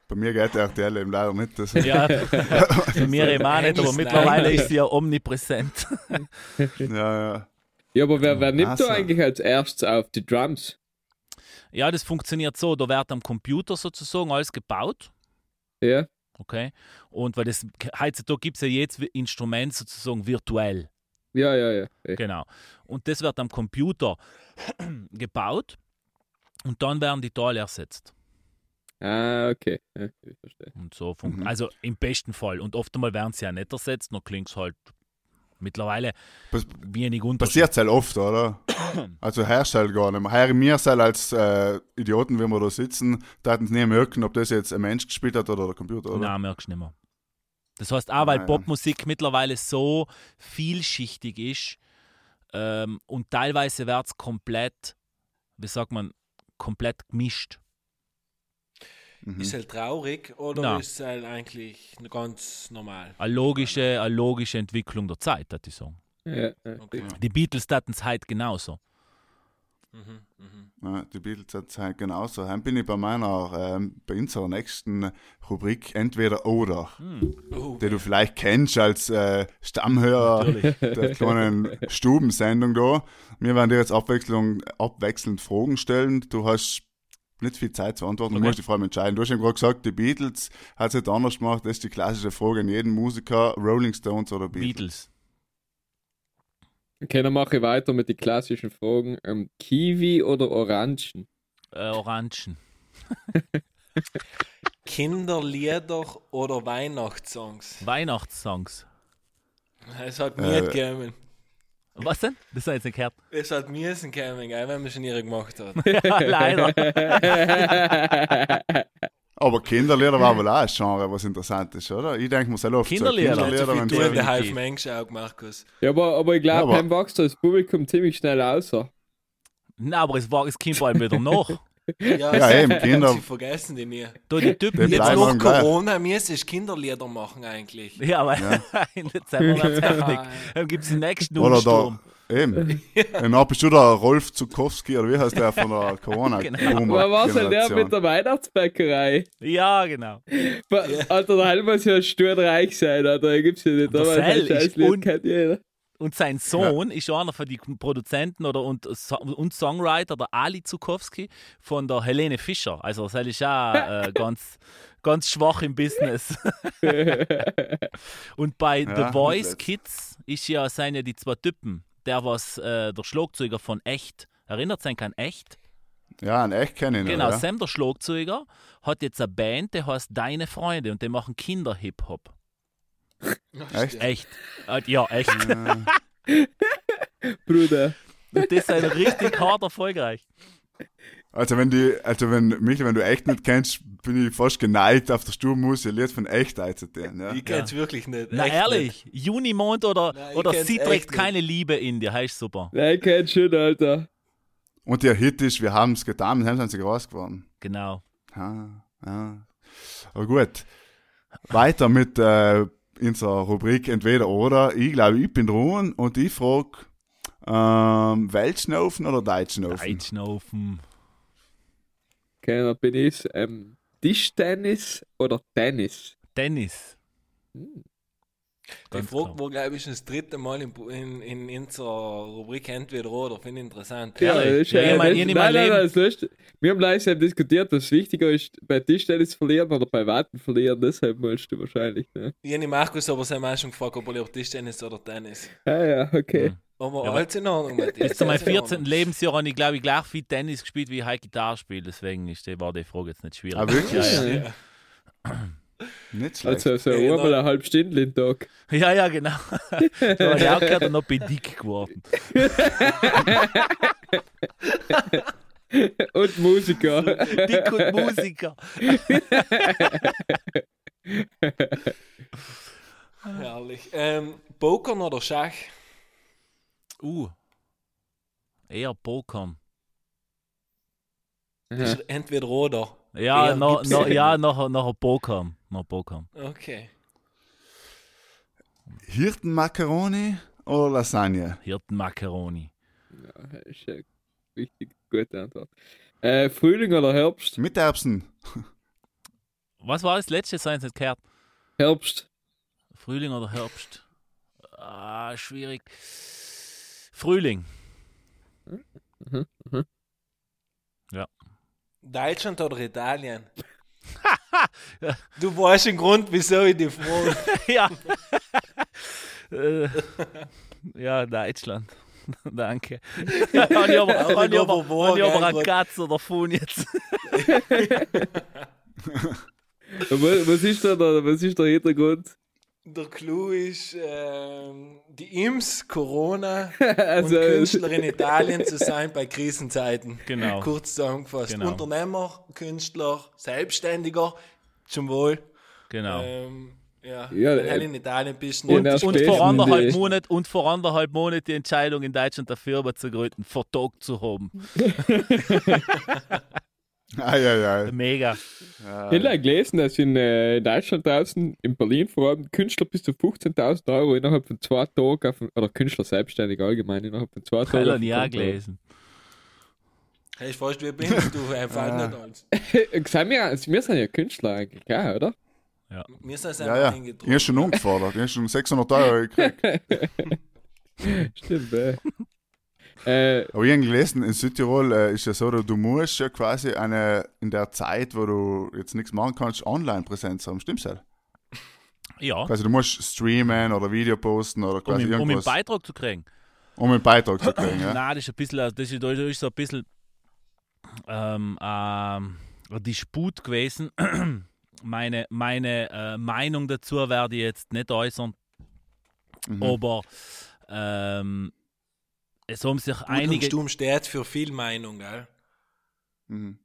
Bei mir geht der RTL eben leider nicht. Das *laughs* Ja, für mich eben auch nicht, aber mittlerweile ist sie ja omnipräsent. *laughs* ja, ja. Ja, aber wer, wer nimmt Also. da eigentlich als erstes auf die Drums? Ja, das funktioniert so, da wird am Computer sozusagen alles gebaut. Ja. Okay. Und weil das heutzutage gibt es ja jedes Instrument sozusagen virtuell. Ja, ja, ja. Eh. Genau. Und das wird am Computer *clears throat* gebaut und dann werden die Teile ersetzt. Ah, okay. Ja, ich verstehe. Und so funkt Mhm. Also im besten Fall. Und oft einmal werden sie ja nicht ersetzt, noch klingt es halt mittlerweile wenig Unterschied. Passiert halt oft, oder? *coughs* Also herrscht halt gar nicht mehr. Her mir halt als äh, Idioten, wenn wir da sitzen, da hätten sie nie merken, ob das jetzt ein Mensch gespielt hat oder der Computer, oder? Nein, merkst du nicht mehr. Das heißt auch, weil. Popmusik mittlerweile so vielschichtig ist ähm, und teilweise wird es komplett, wie sagt man, komplett gemischt. Mhm. Ist halt traurig oder Nein. ist halt eigentlich ganz normal? Eine logische, eine logische Entwicklung der Zeit, würde ich sagen. Ja, ja, Okay. Die Beatles taten es heute genauso. Mhm, mhm. Ja, die Beatles hat halt genauso. Dann bin ich bei meiner, ähm, bei unserer nächsten Rubrik entweder oder, Oh, die du vielleicht kennst als äh, Stammhörer Natürlich. *laughs* der kleinen Stubensendung da. Wir werden dir jetzt Abwechslung, abwechselnd Fragen stellen. Du hast nicht viel Zeit zu antworten. Du Okay. musst dich vor allem entscheiden. Du hast eben gerade gesagt, die Beatles hat es nicht anders gemacht. Das ist die klassische Frage an jeden Musiker: Rolling Stones oder Beatles. Beatles. Okay, dann mache ich weiter mit den klassischen Fragen. Ähm, Kiwi oder Orangen? Äh, Orangen. *laughs* Kinderlieder oder Weihnachtssongs? Weihnachtssongs. Es hat Äh. mir gekommen. Was denn? Das hat jetzt nicht gehört. Es hat mir gekommen, gell, wenn man schon ihre gemacht hat. *laughs* ja, leider. *laughs* Aber Kinderlieder war wohl auch ein Genre, was interessant ist, oder? Ich denke mir sehr oft Kinderlieder. so, Kinderlieder wenn du der. Half Mensch auch, Markus. ja, aber, aber ich Ja, glaube, aber- beim wächst das Publikum ziemlich schnell außer. Nein, aber es war es kommt vor allem wieder nach. *laughs* Ja, Ja, sie- eben, *laughs* Kinder- Sie vergessen die nie. Da die Typen Die Jetzt gleich. Corona müsste ich Kinderlieder machen eigentlich. Ja, aber *laughs* in Dezember wird's heftig. Dann gibt es den nächsten Oder Umsturm. da, eben. *laughs* Und dann bist du der Rolf Zukowski, oder wie heißt der von der corona Genau. Aber was denn der mit der Weihnachtsbäckerei? Ja, genau. Alter, der Heil muss ja sturreich sein, Alter. Da gibt's ja nicht. Der Aber das ist Scheißlied kennt jeder. Und sein Sohn ist einer von den Produzenten oder und, und Songwriter, der Ali Zukowski, von der Helene Fischer. Also, das ist auch *laughs* äh, ganz, ganz schwach im Business. *laughs* und bei Ja, The Voice. Kids ist ja, sind ja die zwei Typen. Der, was äh, der Schlagzeuger von Echt, erinnert sein kann Echt? Ja, ein echt kenne ich Genau, ja. Sam, der Schlagzeuger, hat jetzt eine Band, die heißt Deine Freunde und die machen Kinder-Hip-Hop. Echt? Echt. Äh, Ja, echt. *laughs* Bruder. Und das ist richtig hart erfolgreich. Also wenn die, also wenn, Michael, wenn du echt nicht kennst, bin ich fast geneigt, auf der Sturmmusik ein Lied von echt einzutieren, ja. Ich kenn's wirklich nicht. Na echt ehrlich, Junimond oder, Nein, ich oder kenn's sie echt trägt nicht. keine Liebe in dir, heißt super. Nein, kein schon, Alter. Und der Hit ist, wir haben es getan, dem sind sie groß geworden. Genau. Ja, ja. Aber gut. Weiter mit äh, unserer Rubrik Entweder oder. Ich glaube, ich bin dran und ich frage, ähm, Weltschnaufen oder Deutschschnaufen? Deutschnaufen. Okay, dann bin ich ähm, Tischtennis oder Tennis? Tennis. Die Ganz Frage klar. war, glaube ich, das dritte Mal in, in, in unserer Rubrik Entweder oder. Finde ich interessant. Ja, ich mein- das- ich mein nein, nein, Leben- nein, das ist lustig. Wir haben leise diskutiert, was wichtiger ist, bei Tischtennis verlieren oder bei Warten verlieren. Deshalb musst du wahrscheinlich. Ne? Ich habe Markus aber sein auch schon gefragt, ob er lieber Tischtennis oder Tennis. Ah ja, okay. Hm. Aber Ja, alles in Ordnung. Bis zu meinem alles in 14. Ordnung. Lebensjahr habe ich, glaube ich, gleich viel Tennis gespielt, wie ich heute Gitarre spiele. Deswegen ist die, war die Frage jetzt nicht schwierig. Ah, wirklich? Ja, ja. *clears throat* *clears throat* Nicht schlecht. Also, so Ja, genau. einmal eine halbe Stunde am Tag. ja, ja, genau. *laughs* so habe ich auch gehört und noch bin dick geworden. *laughs* Und Musiker. Dick und Musiker. *laughs* Herrlich. Ähm, Pokern oder Schach? Uh. Eher Pokern. Ist entweder oder. Ja, Eher noch, noch, ja ja nicht. nachher, nachher Pokern. Noch Pokern. Okay. Hirtenmakaroni oder Lasagne? Hirtenmakaroni. Ja, das ist eine richtig gute Antwort. Äh, Frühling oder Herbst? Mit Erbsen. Was war das letzte? Seien Sie nicht gehört. Herbst. Frühling oder Herbst? Ah, schwierig. Frühling. Deutschland oder Italien? du weißt den Grund, wieso ich die frage. *laughs* ja. Äh, ja, Deutschland. *laughs* Danke. *laughs* Habe ich aber, ich aber, hab ich aber eine. Katze davon jetzt. Was, ist da was ist der Hintergrund? Der Clou ist, ähm, die Imps, Corona *laughs* also, und Künstler in *laughs* Italien zu sein bei Krisenzeiten. Genau. Kurz zusammengefasst. Genau. Unternehmer, Künstler, Selbstständiger, zum Wohl. Genau. Ähm, ja, Ja, wenn äh, du in Italien bist. und Und, vor anderthalb Monaten und vor anderthalb Monaten die Entscheidung in Deutschland der Firma zu gründen, vertagt zu haben. *laughs* Eieiei. Mega. Ich habe gelesen, dass in äh, Deutschland draußen, in Berlin vor allem, Künstler bis zu 15.000 Euro innerhalb von zwei Tagen, auf, oder Künstler selbstständig allgemein, innerhalb von zwei Tagen. Habe ich auch Konto haben. gelesen. hey, ich weißt, wie bist du? Einfach Ah. nicht alles. Äh, *laughs* Sind wir, wir sind ja Künstler eigentlich, ja, oder? Wir sind Ja, einfach ja. hingetrunken. Ich habe schon umgefordert. Ich habe schon 600 Euro gekriegt. *laughs* Stimmt, äh. Äh, Aber ich habe gelesen, in Südtirol äh, ist ja so, du musst ja quasi eine, in der Zeit, wo du jetzt nichts machen kannst, Online-Präsenz haben. Stimmt's halt? Ja, Quasi du musst streamen oder Video posten oder um, quasi im- um einen irgendwas, Beitrag zu kriegen. um einen Beitrag zu kriegen. *clears throat* Ja? Nein, das ist ein bisschen, das ist, das ist so ein bisschen ähm, ähm, ein Disput gewesen. *clears throat* meine meine äh, Meinung dazu werde ich jetzt nicht äußern, Mhm. aber ähm, es haben sich Gut einige. und stumm steht für viel Meinung, gell? Mhm.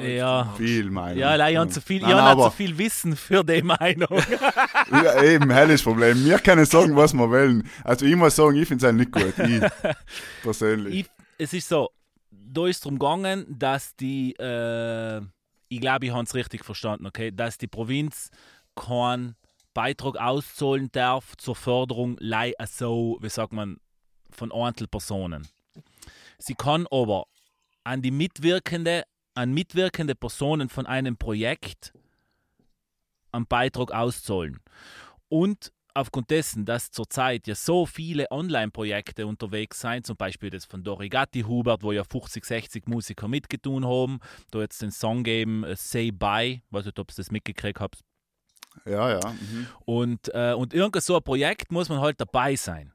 Ja. Viel Meinung. Ja, leider, ich habe zu viel, Nein, ich nein, aber zu viel Wissen für die Meinung. *laughs* ja, eben, helles Problem. Wir können sagen, was wir wollen. Also ich muss sagen, ich finde es halt nicht gut. Ich *laughs* persönlich. ich, es ist so, da ist darum gegangen, dass die, äh, ich glaube, ich habe es richtig verstanden, okay, dass die Provinz keinen Beitrag auszahlen darf zur Förderung lei so, wie sagt man, von Einzelpersonen. Sie kann aber an die Mitwirkende, an mitwirkende Personen von einem Projekt einen Beitrag auszahlen. Und aufgrund dessen, dass zurzeit ja so viele Online-Projekte unterwegs sind, zum Beispiel das von Dorigatti Hubert, wo ja 50, 60 Musiker mitgetun haben, da jetzt den Song geben, äh, Say Bye, weiß nicht, ob ihr das mitgekriegt habt. Ja, ja. Mhm. Und, äh, und irgend so ein Projekt muss man halt dabei sein.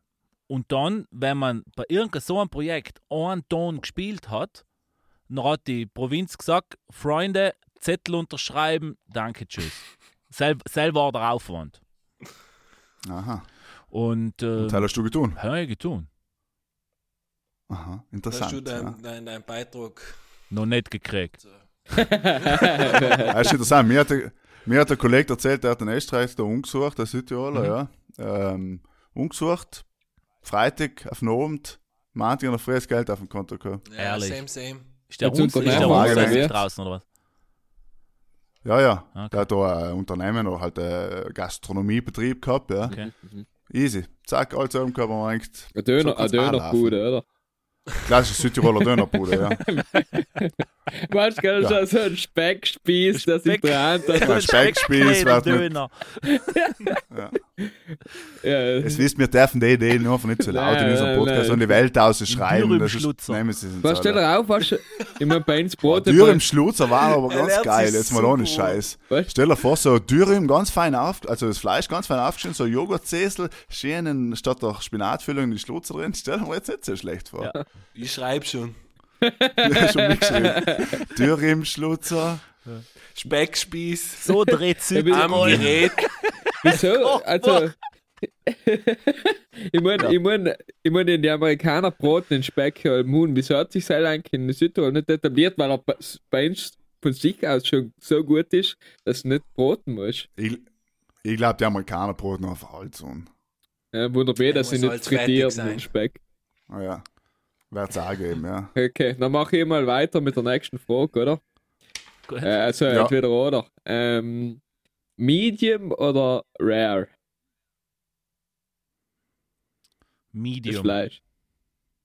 Und dann, wenn man bei irgend so einem Projekt einen Ton gespielt hat, dann hat die Provinz gesagt, Freunde, Zettel unterschreiben, danke, tschüss. *laughs* Sel selber der Aufwand. Aha. Und äh, Das hast du getan. habe ich getan. Aha, Hast du interessant. Ja. deinen dein, dein Beitrag? Noch nicht gekriegt. *laughs* Das ist interessant. Mir hat, der, mir hat der Kollege erzählt, der hat in Österreich da umgesucht, der Südtiroler, ja. Ähm, umgesucht, Freitag auf den Abend, Montag noch freies Geld auf dem Konto gehabt. Ja, Ehrlich? same, same. Ist der, uns, ist der wie? draußen oder was? Ja, ja. Okay. Der hat da ein Unternehmen oder halt ein Gastronomiebetrieb gehabt, ja. Okay. Easy. Zack, alles oben gehabt und denkt, Ein Döner, So ein kann's Dönerbude, oder? Klassische Südtiroler *laughs* Dönerbude, ja. Weißt du, Ja. schon so ein Speckspieß, das ich Speck- dran hat. Ein Speckspieß wird mit, Döner. *laughs* Ja, Es wisst, wir dürfen die Idee nur nicht zu laut in unserem Podcast nein. und die Welt ausschreien. Das ist, nehmen Sie es was stell dir auf, was mein bei *laughs* Boah, Brot. Dürüm Schlutzer war aber Er ganz geil, jetzt mal ohne. Scheiß. Was? Stell dir vor, so Dürüm ganz fein auf, also das Fleisch ganz fein aufgeschnitten, so Joghurtzesel, schön statt der Spinatfüllung in die Schlutzer drin. Stell dir mal jetzt nicht so schlecht vor. Ja. Ich schreibe schon. Ja, schon mitgeschrieben. Dürüm Schlutzer. Speckspieß So dreht Ja, wie- am. Gerät. Wieso? *laughs* Also. ich meine, ich mein, ich mein, in die Amerikaner braten den Speck ja im Mund. Wieso hat sich das eigentlich in Südtirol nicht etabliert? Weil er bei- uns von sich aus schon so gut ist, dass du nicht braten musst. Ich, ich glaube, die Amerikaner braten auf Holz und, Ja, wunderbar, Er dass sie nicht frittieren, sein. den Speck. naja, wird es auch geben, ja. *laughs* Okay, dann mache ich mal weiter mit der nächsten Frage, oder? Gut. Äh, also Ja. entweder oder. Ähm, Medium oder Rare? Das Medium. Fleisch.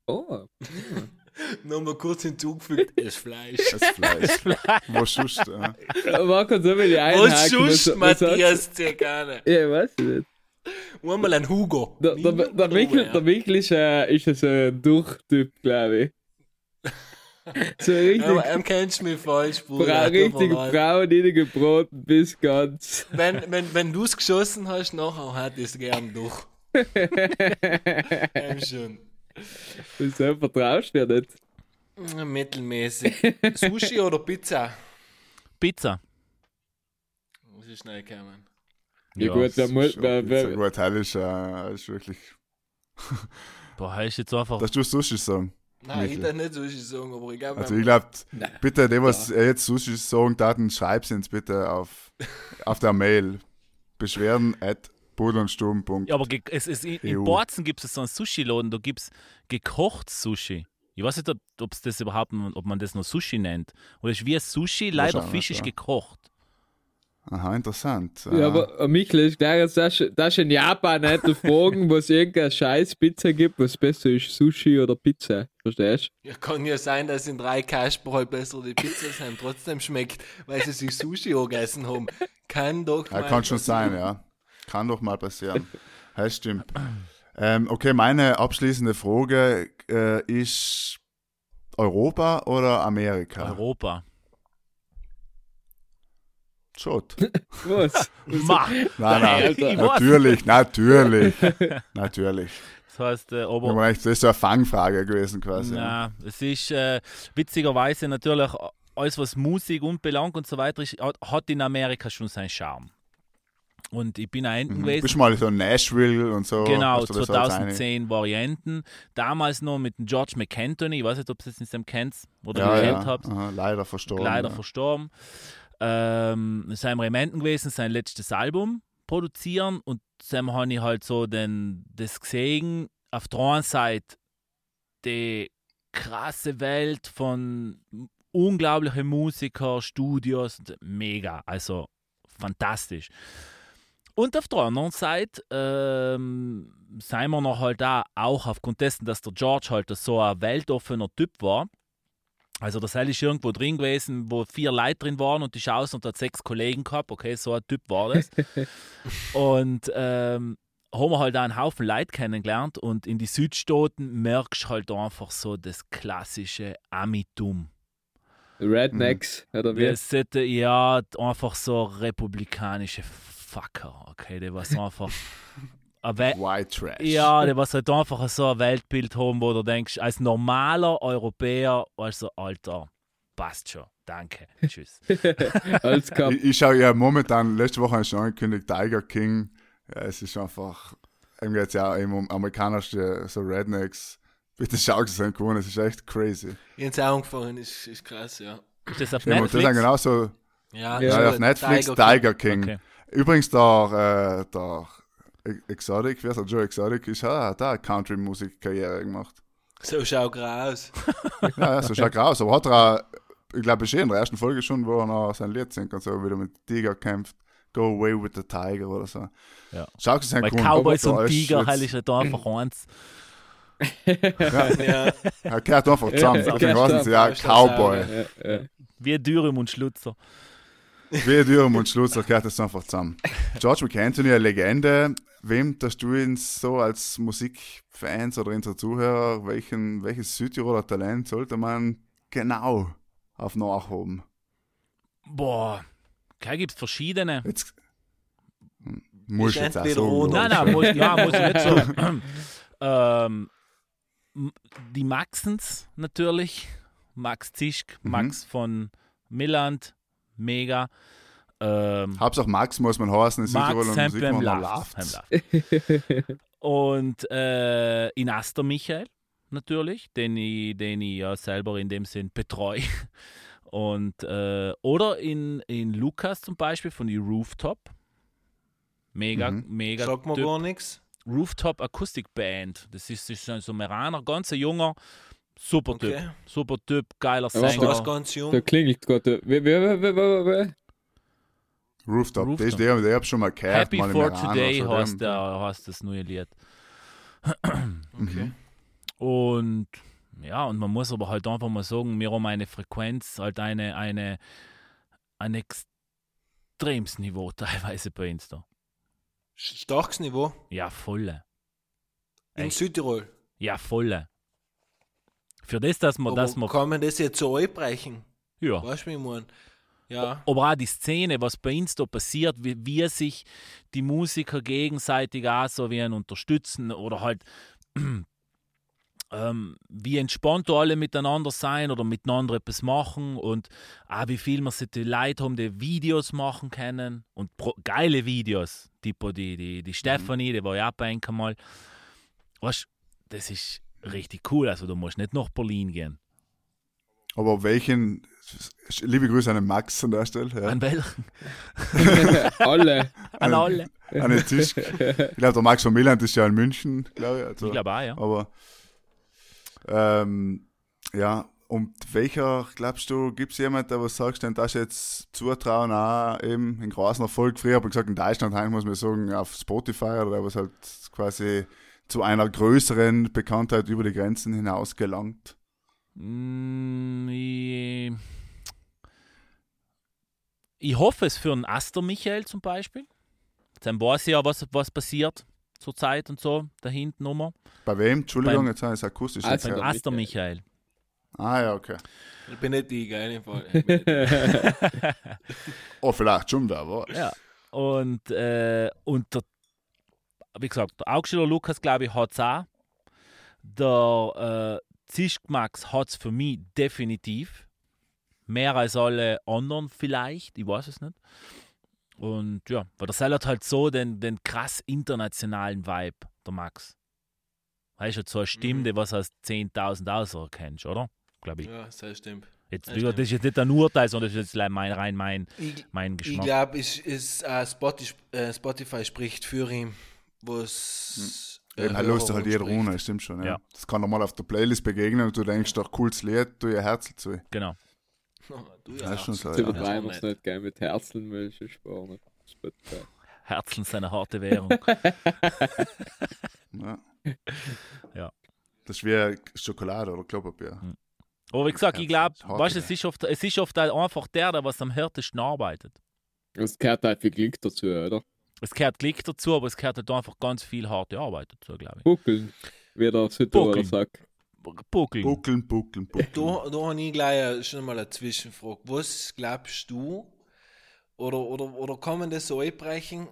Oh. *laughs* Nochmal kurz hinzugefügt, das Fleisch. Das Fleisch. Was sonst, ja. Marco, so will ich einhaken. was- was Matthias du? Ja, weiß ich nicht. Einmal ein Hugo. Der, der, der, oder Michel, rare? der Michel ist, äh, ist so ein Durchtyp, glaube ich. So richtig, Aber ähm, kennst du mich falsch, Bruder. Bra richtig braun gebroten bis ganz. Wenn, wenn, wenn du es geschossen hast, nachher hätte ich es gern durch. *laughs* ähm, schon. Wieso vertraust du dir nicht? Mittelmäßig. Sushi oder Pizza? Pizza. Muss ich schnell kommen. Ja, gut, wer muss, Schon wer, Gut, hell ist, äh, ist wirklich. *laughs* Boah, ist jetzt einfach. Dass du Sushi sagen. Nein, ich darf nicht Sushi sagen, aber ich glaube, Also ich glaube, bitte, die, was er jetzt Sushi sagen, Daten schreib's uns bitte auf, *laughs* auf der Mail. Beschwerden at budelsturm.de. Ja, aber es, es, in, in EU. Borzen gibt es so einen Sushi-Laden, da gibt es gekocht Sushi. Ich weiß nicht, ob es das überhaupt, ob man das noch Sushi nennt. Oder ist wie ein Sushi, leider Wahrscheinlich, Fisch ist ja. gekocht. Aha, interessant. ja, aber äh, Michel, ist klar, dass das, das in Japan nicht die Fragen, *laughs* wo es irgendeine scheiß Pizza gibt, was besser ist, Sushi oder Pizza. Verstehst Ja, kann ja sein, dass in drei Kasper halt besser die Pizza sein trotzdem schmeckt, weil sie sich Sushi gegessen haben. Kann doch Ja, mal kann schon passieren. sein, ja. Kann doch mal passieren. *laughs* Ja, stimmt. Ähm, okay, meine abschließende Frage äh, ist Europa oder Amerika? Europa. Schott. *laughs* Was? *laughs* Ma, Nein, nein, weiß. natürlich, natürlich, *laughs* natürlich. Das heißt, äh, aber meine, das ist so eine Fangfrage gewesen quasi. Na, es ist äh, witzigerweise natürlich alles, was Musik und Belang und so weiter ist, hat, hat in Amerika schon seinen Charme. Und ich bin auch hinten Mhm. gewesen. Bist du mal so in Nashville und so? Genau, Hast du das als eine- 2010 Varianten. Damals noch mit dem George McAntony, ich weiß nicht, ob ihr es nicht kennt oder Ja, gehört ja. habt. Aha, leider verstorben. leider ja. verstorben. Ähm, sein Rementen gewesen, sein letztes Album produzieren und dann habe ich halt so den, das gesehen, auf der einen Seite die krasse Welt von unglaublichen Musiker, Studios, mega, also fantastisch. Und auf der anderen Seite ähm, sind wir noch halt da, auch aufgrund dessen, dass der George halt so ein weltoffener Typ war, also der Sal ist irgendwo drin gewesen, wo vier Leute drin waren und die Chance und hat sechs Kollegen gehabt. Okay, so ein Typ war das. *laughs* und ähm, haben wir halt auch einen Haufen Leute kennengelernt und in die Südstaaten merkst du halt einfach so das klassische Amitum. Rednecks, oder wie? Wir sind ja einfach so republikanische Fucker. Okay, der war so einfach. White Trash. ja, der was halt einfach so ein Weltbild haben, wo du denkst, als normaler Europäer, also Alter, passt schon. Danke. *laughs* Tschüss. *laughs* Als Cup. Ich, ich schaue ja momentan, letzte Woche habe ich schon angekündigt, Tiger King. Ja, es ist einfach, irgendwie jetzt ja eben um amerikanische so Rednecks. Bitte schau es an, es ist echt crazy. Jetzt auch angefangen, ist, ist krass, ja. Ist das auf Ja, und das Netflix? sind genauso, Ja, Ja, ja, auf Netflix King. Tiger King. Okay. Übrigens, der, äh, der Exotic, wer ist der Joe Exotic, ist auch, hat auch eine Country-Musik-Karriere gemacht. So schaut er aus. *laughs* Ja, ja, so schaut er aus. Aber hat er auch, ich glaube, ist eh in der ersten Folge schon, wo er noch sein Lied singt und so, wieder mit Tiger kämpft. Go away with the tiger oder so. Ja. Schau es an, Weil Cowboys und Tiger halt ist halt einfach eins. ja. *laughs* Er gehört einfach zusammen. Ja, Deswegen heißen sie ja Cowboy. Ja, ja. Wie Dürüm und Schlutzer. Wie Dürren und Schluss, da gehört das einfach zusammen. George McAntony, eine Legende. Wem dass du ihn so als Musikfans oder unsere Zuhörer, welchen, welches Südtiroler Talent sollte man genau auf Nachhoben? Boah, da gibt es verschiedene. Jetzt hm, muss ich jetzt auch so. Nein, nein, muss, ja, muss ich nicht so. *clears throat* ähm, die Maxens natürlich. Max Zischk, Mhm. Max von Milland, mega. Ähm, Hauptsache Max muss man heißen in Max Südtiroler Musik, man läuft. Und äh, in Aster Michael natürlich, den ich, den ich ja selber in dem Sinn betreue. Und, äh, oder in, in Lukas zum Beispiel von die Rooftop. Mega, Mhm. mega. Sagt mir Typ. gar nichts. Rooftop Akustikband. Das ist, das ist ein Someraner, ganz ein junger, super Typ. Okay. Super Typ, geiler Ist Sänger. ganz jung? Da klingelt gerade. Wer, wer, wer, wer, wer? Rooftop. Rooftop. Das ist der, der hab ich schon mal gehört. Happy mal im for Iran Today oder so, heißt, der- heißt das neue Lied. Okay. Und ja, und man muss aber halt einfach mal sagen, wir haben eine Frequenz, halt eine, eine, ein extremes Niveau *laughs* teilweise bei uns da. Starkes Niveau. Ja, volle. In Echt? Südtirol. Ja, volle. Für das, dass man, Aber man, kann man das jetzt so einbrechen? ja. Weißt du, wie ich meine? Ja. Aber auch die Szene, was bei uns da passiert, wie, wie sich die Musiker gegenseitig auch so wie ein unterstützen oder halt ähm, wie entspannt da alle miteinander sein oder miteinander etwas machen und auch wie viel man sich die Leute haben, die Videos machen können und pro, geile Videos, tipo die, die, die Stefanie, die war ja auch bei mal. Weißt das ist richtig cool, also du musst nicht nach Berlin gehen. Aber welchen, liebe Grüße an den Max an der Stelle. Ja. An welchen? *laughs* Alle. An alle. An den Tisch. Ich glaube, der Max von Milland ist ja in München, glaube ich. Also, Ich glaube auch, ja. Aber ähm, ja, und welcher, glaubst du, gibt es jemanden, der was sagst, den das jetzt zutrauen, auch eben in großen Erfolg? Früher habe ich gesagt, in Deutschland heim muss man sagen, auf Spotify oder der was halt quasi zu einer größeren Bekanntheit über die Grenzen hinaus gelangt. Mm, Ich, ich hoffe es für einen Aster Michael zum Beispiel. Dann weiß ich ja, was, was passiert. zur Zeit und so, da hinten nochmal. Bei wem? Entschuldigung, Beim- jetzt habe ich es akustisch Also Beim. Aster Michael. Ah ja, okay. Ich bin nicht die, gell? *laughs* Oh, vielleicht schon wer war. Ja. Und, äh, und der, wie gesagt, der Augsteller Lukas, glaube ich, hat es auch. Der äh, Zischk Max hat es für mich definitiv. Mehr als alle anderen vielleicht, ich weiß es nicht. Und ja, weil der Seil hat halt so den, den krass internationalen Vibe, der Max. Er ist halt so eine Stimme, Mhm. die was aus 10.000 Aussagen kennst, oder? Glaube ich. Ja, das stimmt. Jetzt, das das ist jetzt nicht ein Urteil, sondern das ist jetzt mein, rein mein, Ich, mein ich Geschmack. glaube, es ist äh, Spotify, äh, Spotify spricht für ihn, was. äh, Eben, halt löst du halt jeder ohne, stimmt schon. Ja. Ja. Das kann normal auf der Playlist begegnen und du denkst, doch, cooles Lied, du ihr Herz zu. Genau. Du Das ist schon so, ja. Zu ja. es nicht gerne mit Herzeln, weil ich sparen. Herzeln ist eine harte Währung. *laughs* Ja. Ja. Das ist wie Schokolade oder Klopapier. Aber wie gesagt, ich glaube, weißt, es ist oft, es ist oft halt einfach der, der was am härtesten arbeitet. Es gehört halt viel Glück dazu, oder? Es gehört Glück dazu, aber es gehört halt einfach ganz viel harte Arbeit dazu, glaube ich. Buckeln, wie der Südtiroler Buckeln. sagt. Buckeln. Buckeln, buckeln, buckeln. Da, da habe ich gleich schon mal eine Zwischenfrage. Was glaubst du, oder, oder, oder kann man das so einbrechen,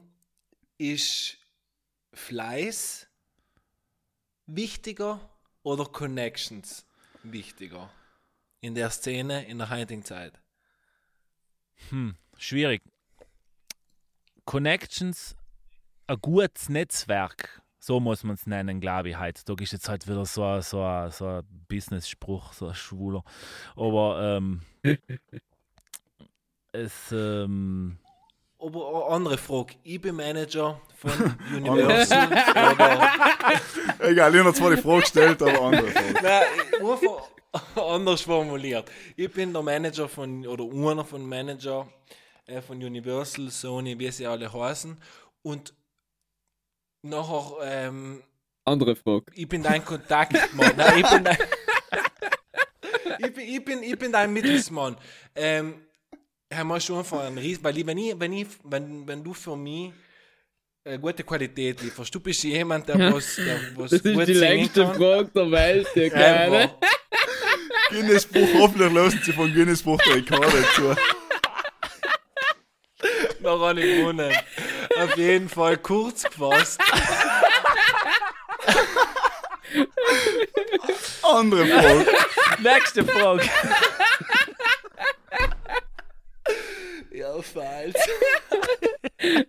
ist Fleiß wichtiger oder Connections wichtiger in der Szene in der heutigen Zeit? Hm, schwierig. Connections, ein gutes Netzwerk, so muss man es nennen, glaube ich. Heutzutage ist jetzt halt wieder so ein, so ein, so ein Business-Spruch, so ein schwuler. Aber ähm, *laughs* es, ähm, Aber eine andere Frage. Ich bin Manager von *laughs* Universal *laughs* Egal, ich habe zwar die Frage gestellt, aber andere Frage. Nein, anders formuliert. Ich bin der Manager von, oder einer von Manager äh, von Universal, Sony, wie sie alle heißen. Und nachher, ähm, Andere Frage. ich bin dein Kontaktmann. Nein, ich bin dein, *laughs* ich bin, ich bin, ich bin dein Mittelsmann. Ähm, haben wir schon einfach einen Ries, weil ich, wenn, ich, wenn, ich, wenn, wenn du für mich äh, gute Qualität lieferst, du bist jemand, der was, der was Das ist die längste kann. Frage der Welt, die keine. Einfach. Guinness-Buch, hoffentlich lassen sie von Guinness-Buch der Rekorde zu. *laughs* Noch habe ich gewonnen. Auf jeden Fall kurz gefasst. Andere Frage. nächste Frage. Ja, falsch.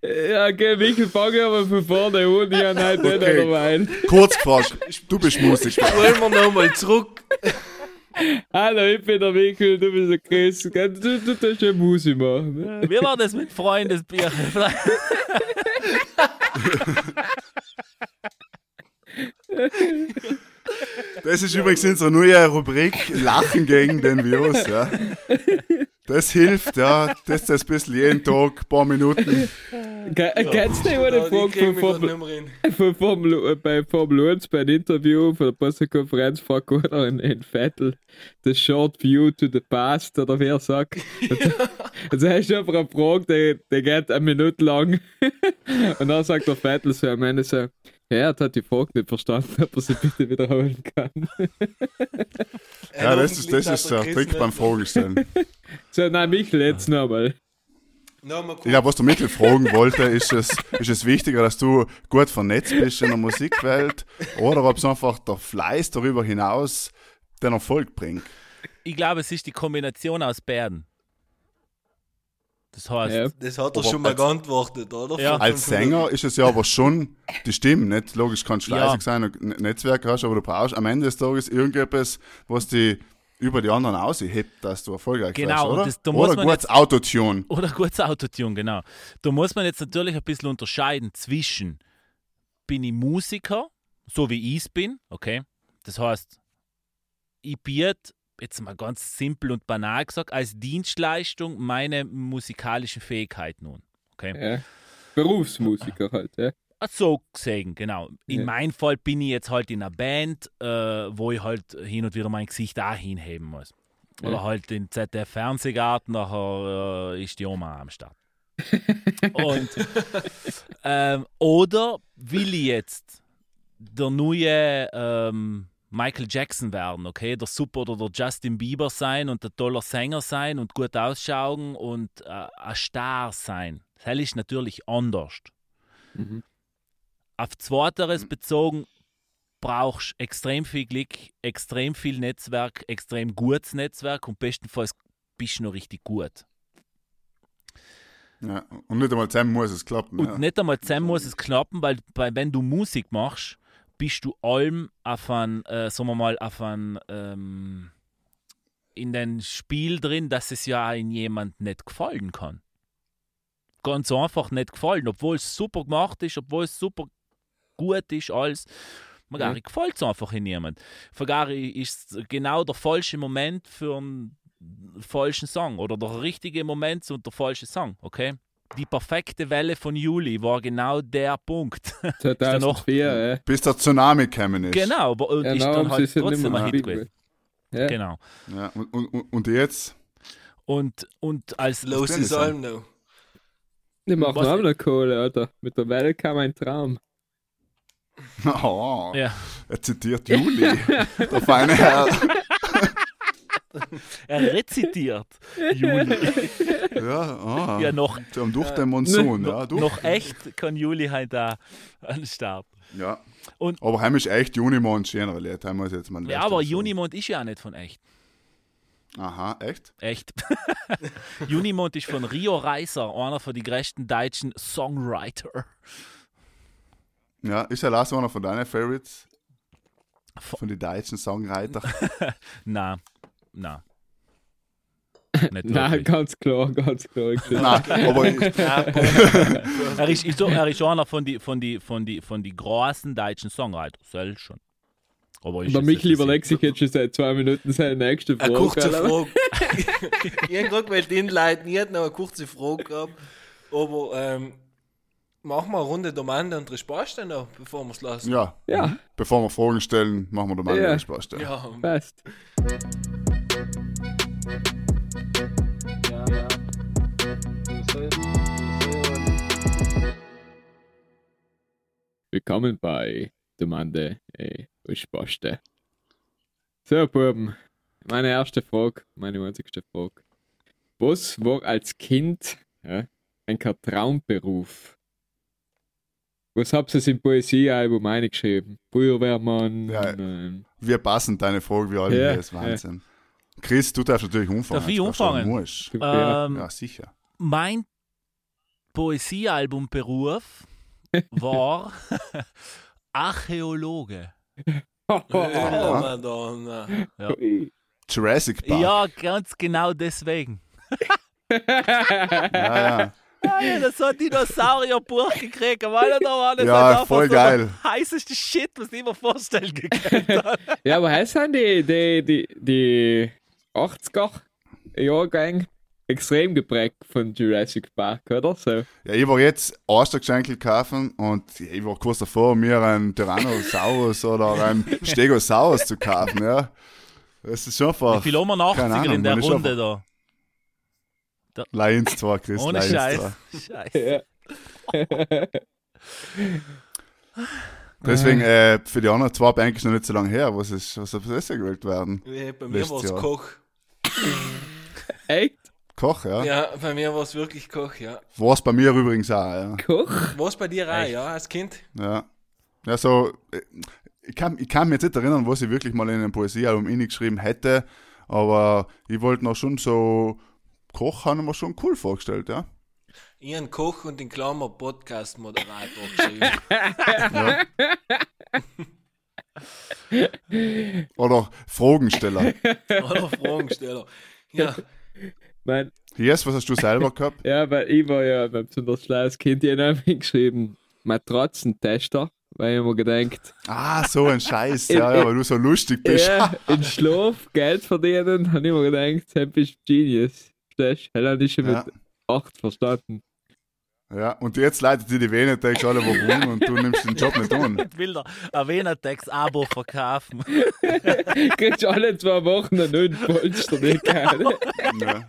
Ja, okay, Michael, fange aber von vorne an. Ich habe heute nicht Okay. dabei. Kurz gefasst, du bist Musiker. Wollen wir nochmal zurück? Hallo, ich bin der Michael, du bist der Chris. Du, du, du tust ja Musik machen. Ne? Wie war das mit Freundesbier? Das ist übrigens unsere neue Rubrik Lachen gegen den Virus. Ja. *laughs* Das hilft, ja. Das ist ein bisschen jeden Tag, ein paar Minuten. Ke- Kennst du die die Frage *laughs* von Formel, grad nicht mehr rein. von Formel, äh, bei Formel 1 bei einem Interview von der Pressekonferenz fragt einer in, in Vettel the short view to the past oder wer sagt. *laughs* Also hast du einfach eine Frage, die, die geht eine Minute lang *laughs* und dann sagt der Vettel so am Ende so, ja, er hat die Frage nicht verstanden, ob er sie bitte wiederholen kann. Ja, das ist, das ist der Trick beim Vorstellen. *laughs* So, nein, Michael, jetzt nochmal. Nochmal kurz. Ich glaube, was der Mikkel fragen wollte, ist es, ist es wichtiger, dass du gut vernetzt bist in der Musikwelt oder ob es einfach der Fleiß darüber hinaus den Erfolg bringt. Ich glaube, es ist die Kombination aus beiden. Das heißt, Ja. Das hat er schon mal als- geantwortet, oder? Ja. Als. Sänger ist es ja aber schon die Stimme, nicht? Logisch kannst du Ja. fleißig sein und Netzwerk hast, aber du brauchst am Ende des Tages irgendetwas, was dich über die anderen aushebt, dass du erfolgreich Genau, wirst, oder? das- da oder man gutes Autotune. Oder kurz Autotune, genau. Da muss man jetzt natürlich ein bisschen unterscheiden zwischen, bin ich Musiker, so wie ich es bin, okay? Das heißt, ich biete, jetzt mal ganz simpel und banal gesagt, als Dienstleistung meine musikalischen Fähigkeiten nun. Okay? Ja. Berufsmusiker halt, ja. So gesehen, genau. In Ja. meinem Fall bin ich jetzt halt in einer Band, äh, wo ich halt hin und wieder mein Gesicht auch hinheben muss. Oder Ja. halt in ZDF Fernsehgarten, nachher äh, ist die Oma am Start. *laughs* Und, ähm, oder will ich jetzt der neue ähm, Michael Jackson werden, okay? Der Super oder der Justin Bieber sein und der toller Sänger sein und gut ausschauen und äh, ein Star sein. Das ist natürlich anders. Mhm. Auf Zweiteres bezogen brauchst extrem viel Glück, extrem viel Netzwerk, extrem gutes Netzwerk und bestenfalls bist du noch richtig gut. Ja. Und nicht einmal zusammen muss es klappen. Und ja. nicht einmal zusammen muss es klappen, weil, weil wenn du Musik machst, bist du allem auf ein, äh, sagen wir mal, auf ein, ähm, in den Spiel drin, dass es ja in jemand nicht gefallen kann. Ganz einfach nicht gefallen, obwohl es super gemacht ist, obwohl es super gut ist, alles. Magari Ja. gefällt es einfach in jemand. Vergari ist genau der falsche Moment für einen falschen Song oder der richtige Moment und der falsche Song, okay? Die perfekte Welle von Juli war genau der Punkt. *laughs* 2004, ja. Bis der Tsunami gekommen ist. genau, aber und Ja, ist dann halt ist trotzdem ein Hit gewesen. Ja. Genau. Ja. Und, und, und- jetzt? Und, und als Los ist das allem noch. Die machen auch noch Kohle, Alter. Mit der Welle kam ein Traum. Oh, ja, er zitiert Juli. *laughs* der feine Herr. er rezitiert Juli. Ja, ah. ja, noch, Durch durch den Monsun, ja. Durch. noch echt kann Juli halt da an Start. Ja. Und- aber heim ist echt Junimond schöner Lied. Heim muss ich jetzt mal Ja, aber Junimond ist ja nicht von echt. Aha, echt? Echt. *laughs* Junimond ist von Rio Reiser, einer von den größten deutschen Songwriter. Ja, ist ja Lars einer von deinen Favorites? Von- den deutschen Songwriter. *laughs* Na, na. Nicht Nein, wirklich. ganz klar, ganz klar. Nein, aber ich, *laughs* *laughs* er, ist, ist so, er ist einer von den von die, von die, von die großen deutschen Songwriter. Selbst schon. Aber ist Der Michel überlegt sich jetzt schon seit zwei Minuten seine nächste Eine Frage. kurze Alter. Frage. ich habe gerade weil den Leuten nicht noch eine kurze Frage gehabt. Aber ähm, machen wir eine Runde Domande und Resposte noch, bevor wir es lassen. ja, Ja, bevor wir Fragen stellen, machen wir mal Ja. Spaß. stellen. Ja, passt. Willkommen bei Demande äh, Resposte. So, Buben. Meine erste Frage, meine einzigste Frage. Was war als Kind ja, ein Traumberuf? Was habt ihr im Poesiealbum eingeschrieben? Feuerwehrmann? Ja. ähm, Wir passen deine Frage wie alle, Ja, das ist Wahnsinn. Chris, du darfst natürlich umfangen. Darf ich umfangen? musst. ja. Ähm, Ja, sicher. mein Poesiealbumberuf *laughs* war Archäologe. oh, *laughs* Ja. Madonna. Ui. Jurassic Park. Ja, ganz genau deswegen. ja. ja. Das hat Dinosaurierbuch gekriegt, weil da war das Ja, halt einfach voll so geil. heißeste Shit, was ich mir vorstellen kann. *laughs* Ja, aber heißt sind die, die, die, die 80er Jahrgang extrem geprägt von Jurassic Park, oder? So. Ja, ich war jetzt Ostergeschenkel kaufen und ich war kurz davor, mir einen Tyrannosaurus oder einen *laughs* Stegosaurus zu kaufen, ja. Das ist schon Wie einfach. viel haben wir 80er keine Ahnung, in der Runde da? Lions zwar, Chris, Ohne Lions Scheiß. zwar. *laughs* Scheiße. Ja. *laughs* Deswegen, äh, für die anderen zwei Banken ist noch nicht so lange her. Was ist, was soll besser gewählt werden? Ja, Bei mir war es. Koch. *laughs* Echt? Koch, ja. Ja, bei mir war es wirklich Koch, ja. War es bei mir übrigens auch, ja. Koch? War es bei dir auch, Echt? ja, als Kind? Ja, ja so, äh, ich kann, ich kann mich jetzt nicht erinnern, was ich wirklich mal in einem Poesiealbum geschrieben hätte, aber ich wollte noch schon so, Koch haben wir schon cool vorgestellt, ja. Habe Koch und den Klammer Podcast-Moderator geschrieben. Oder Fragensteller. *laughs* Oder Fragensteller. Ja, Mein, Yes, was hast du selber gehabt? *laughs* ja, weil ich war ja ein besonders schlaues Kind, ich habe geschrieben, Matratzentester, weil ich mir gedacht, Ah, so ein Scheiß, *laughs* ja, ja, weil du so lustig bist. ja, in Schlaf Geld verdienen, habe ich mir gedacht, dann bist Genius. Verstehst du? Ich schon mit Ja. 8 verstanden. Ja, und jetzt leitet dir die Vene, denkst alle warum und du nimmst den Job nicht an. Ich *laughs* will da ein Venatex-Abo verkaufen. *laughs* Kriegst alle zwei Wochen einen neuen Polster, *laughs* nicht. Ja.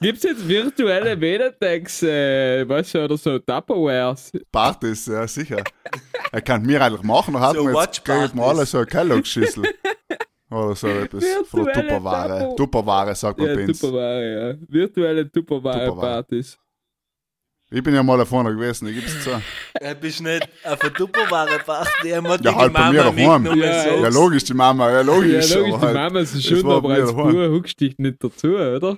Gibt es jetzt virtuelle Medetex, äh, weißt du, oder so Tupperwares? Partys, ja, sicher. Er kann mir eigentlich machen, dann hat So man jetzt kriegt man alle so eine Kellogg-Schüssel. Oder so etwas. Von Tupperware. Tupper- Tupperware, sagt man Ja, bei uns. Tupperware, ja. Virtuelle Tupperware-Partys. Ich bin ja mal vorne gewesen, ich gib's zu. Du bist nicht auf eine Tupperware gemacht, die hat Ja, halt bei mir daheim. mitgenommen. Ja, so. Ja, logisch, die Mama, ja, logisch. Ja, logisch, die halt- Mama ist war aber als. Bub huckst dich nicht dazu, oder?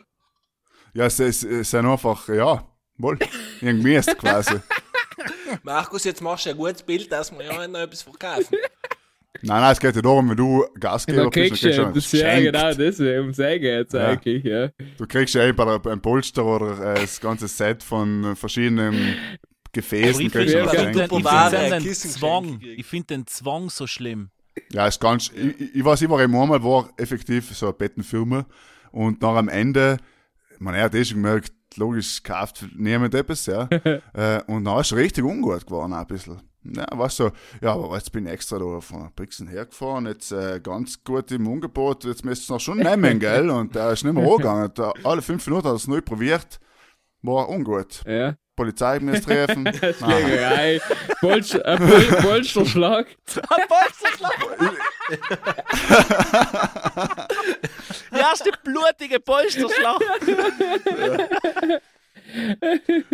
Ja, es, es, es sind einfach, ja, wohl, irgendwie ist quasi. *laughs* Markus, jetzt machst du ein gutes Bild, dass wir ja noch etwas verkaufen. *laughs* Nein, nein, es geht ja darum, wenn du bist, kriegst dann du kriegst du ja, einen das ja genau deswegen, um sagen jetzt Ja. eigentlich, ja. Du kriegst ja eh bei der- beim Polster oder äh, das ganze Set von verschiedenen Gefäßen. ich finde den, ich find ein Zwang, ich finde den Zwang so schlimm. Ja, ist ganz, ich, ich- ich weiß, ich war eben einmal, war effektiv so eine Bettenfirma und nach am Ende, man hat eh schon gemerkt, logisch kauft niemand etwas, ja. *laughs* äh, und dann ist es richtig ungut geworden, auch ein bisschen. Ja, weißt du, ja, aber jetzt bin ich extra da von Brixen hergefahren, jetzt äh, ganz gut im Angebot, jetzt müsst ihr noch schon nehmen, *laughs* gell? Und der ist nicht mehr angegangen. Da, alle fünf Minuten hat er es neu probiert, war ungut. Ja. Polizei müsst treffen. *laughs* Nein. Schlägerei, *laughs* Polster, äh, Pol Polsterschlag. Die erste blutige Polsterschlacht.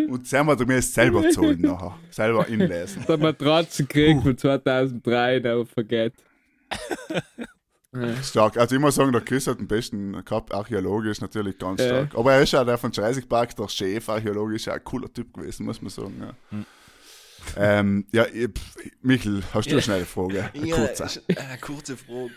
Und selber du mir selber zahlen nachher. Selber inlesen. Der Matratzenkrieg von 2003, der vergeht. *laughs* Stark. Also ich muss sagen, der Chris hat den besten gehabt, archäologisch natürlich ganz Ja. stark. Aber er ist ja der von Jurassic Park, der Chef, archäologisch, ja ein cooler Typ gewesen, muss man sagen. Ja, Hm. Ähm, ja pff, Michel, hast du eine schnelle Frage? Eine Ja, kurze. ist- äh, kurze Frage.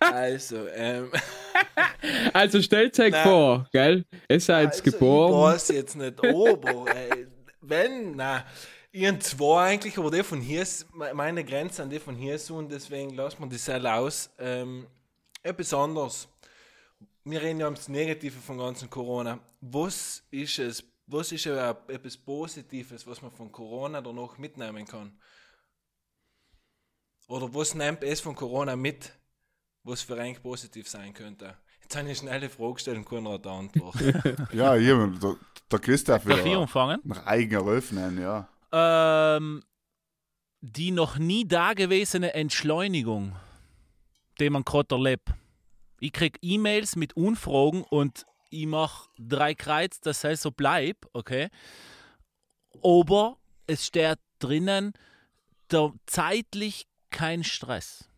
Also, ähm, *laughs* Also stellt euch vor, gell? Ihr seid also geboren. Ich weiß jetzt nicht, aber äh, wenn, na, ich hab zwei eigentlich, aber die von hier, ist- me- meine Grenze an die von hier so und deswegen lassen wir die Seil aus. Ähm, etwas anderes. Wir reden ja ums Negative von ganzen Corona. Was ist es, was ist ja etwas Positives, was man von Corona danach mitnehmen kann? Oder was nimmt es von Corona mit, was für eigentlich positiv sein könnte? Jetzt habe ich eine schnelle Frage gestellt und keiner hat eine Antwort. *laughs* Ja, hier, der, der Chris darf Darf ich wieder anfangen? nach eigener öffnen, ja. Ähm, die noch nie dagewesene Entschleunigung, die man gerade erlebt. Ich krieg E-Mails mit Unfragen und ich mache drei Kreuz, dass es so bleibt, okay? Aber es steht drinnen, der zeitlich kein Stress.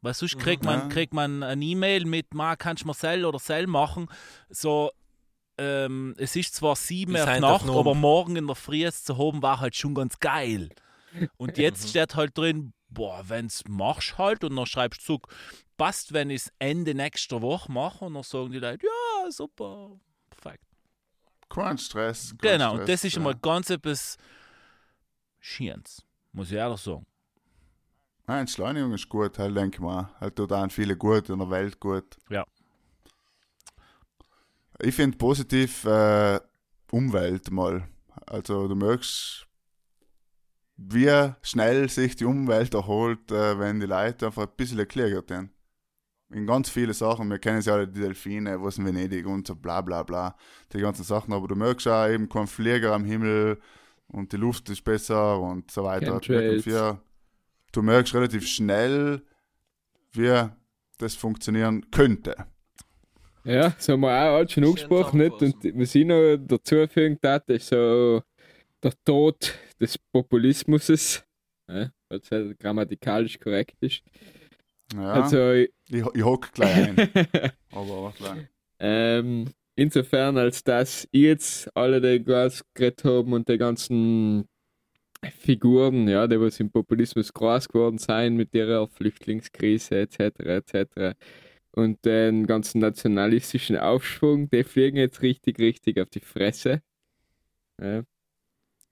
Weil sonst kriegt man, Ja. kriegt man ein E-Mail mit, ma, kannst du mir Sell oder Sell machen? So, ähm, es ist zwar sieben Uhr Nacht, aber morgen in der Früh es zu haben war halt schon ganz geil. Und *laughs* jetzt steht halt drin, boah, wenn's machst halt und dann schreibst du passt, wenn ich es Ende nächster Woche mache und dann sagen die Leute, ja, super, perfekt. Kein Stress. kein Genau, Stress, und das ist ja. einmal ganz etwas Schiens, muss ich ehrlich sagen. Nein, Entschleunigung ist gut, halt denke ich mal. Halt tut auch viele gut in der Welt gut. Ja. Ich finde positiv äh, Umwelt mal. Also du merkst, wie schnell sich die Umwelt erholt, äh, wenn die Leute einfach ein bisschen erklärt werden. In ganz viele Sachen, wir kennen ja alle die Delfine, was in Venedig und so bla bla bla, die ganzen Sachen, aber du merkst auch eben kein Flieger am Himmel und die Luft ist besser und so weiter. Ja, du merkst relativ schnell, wie das funktionieren könnte. Ja, das haben wir auch alt schon angesprochen, nicht? Und was ich noch dazu fügen darf, ist so der Tod des Populismus. Ja, weil es halt grammatikalisch korrekt ist. Ja, Also, ich, ich hock gleich ein. *laughs* aber gleich. ähm, insofern, als dass ich jetzt alle die was geredet haben und die ganzen Figuren, ja, die was im Populismus groß geworden sind mit ihrer Flüchtlingskrise etc. etc. und den ganzen nationalistischen Aufschwung, die fliegen jetzt richtig, richtig auf die Fresse. Ja.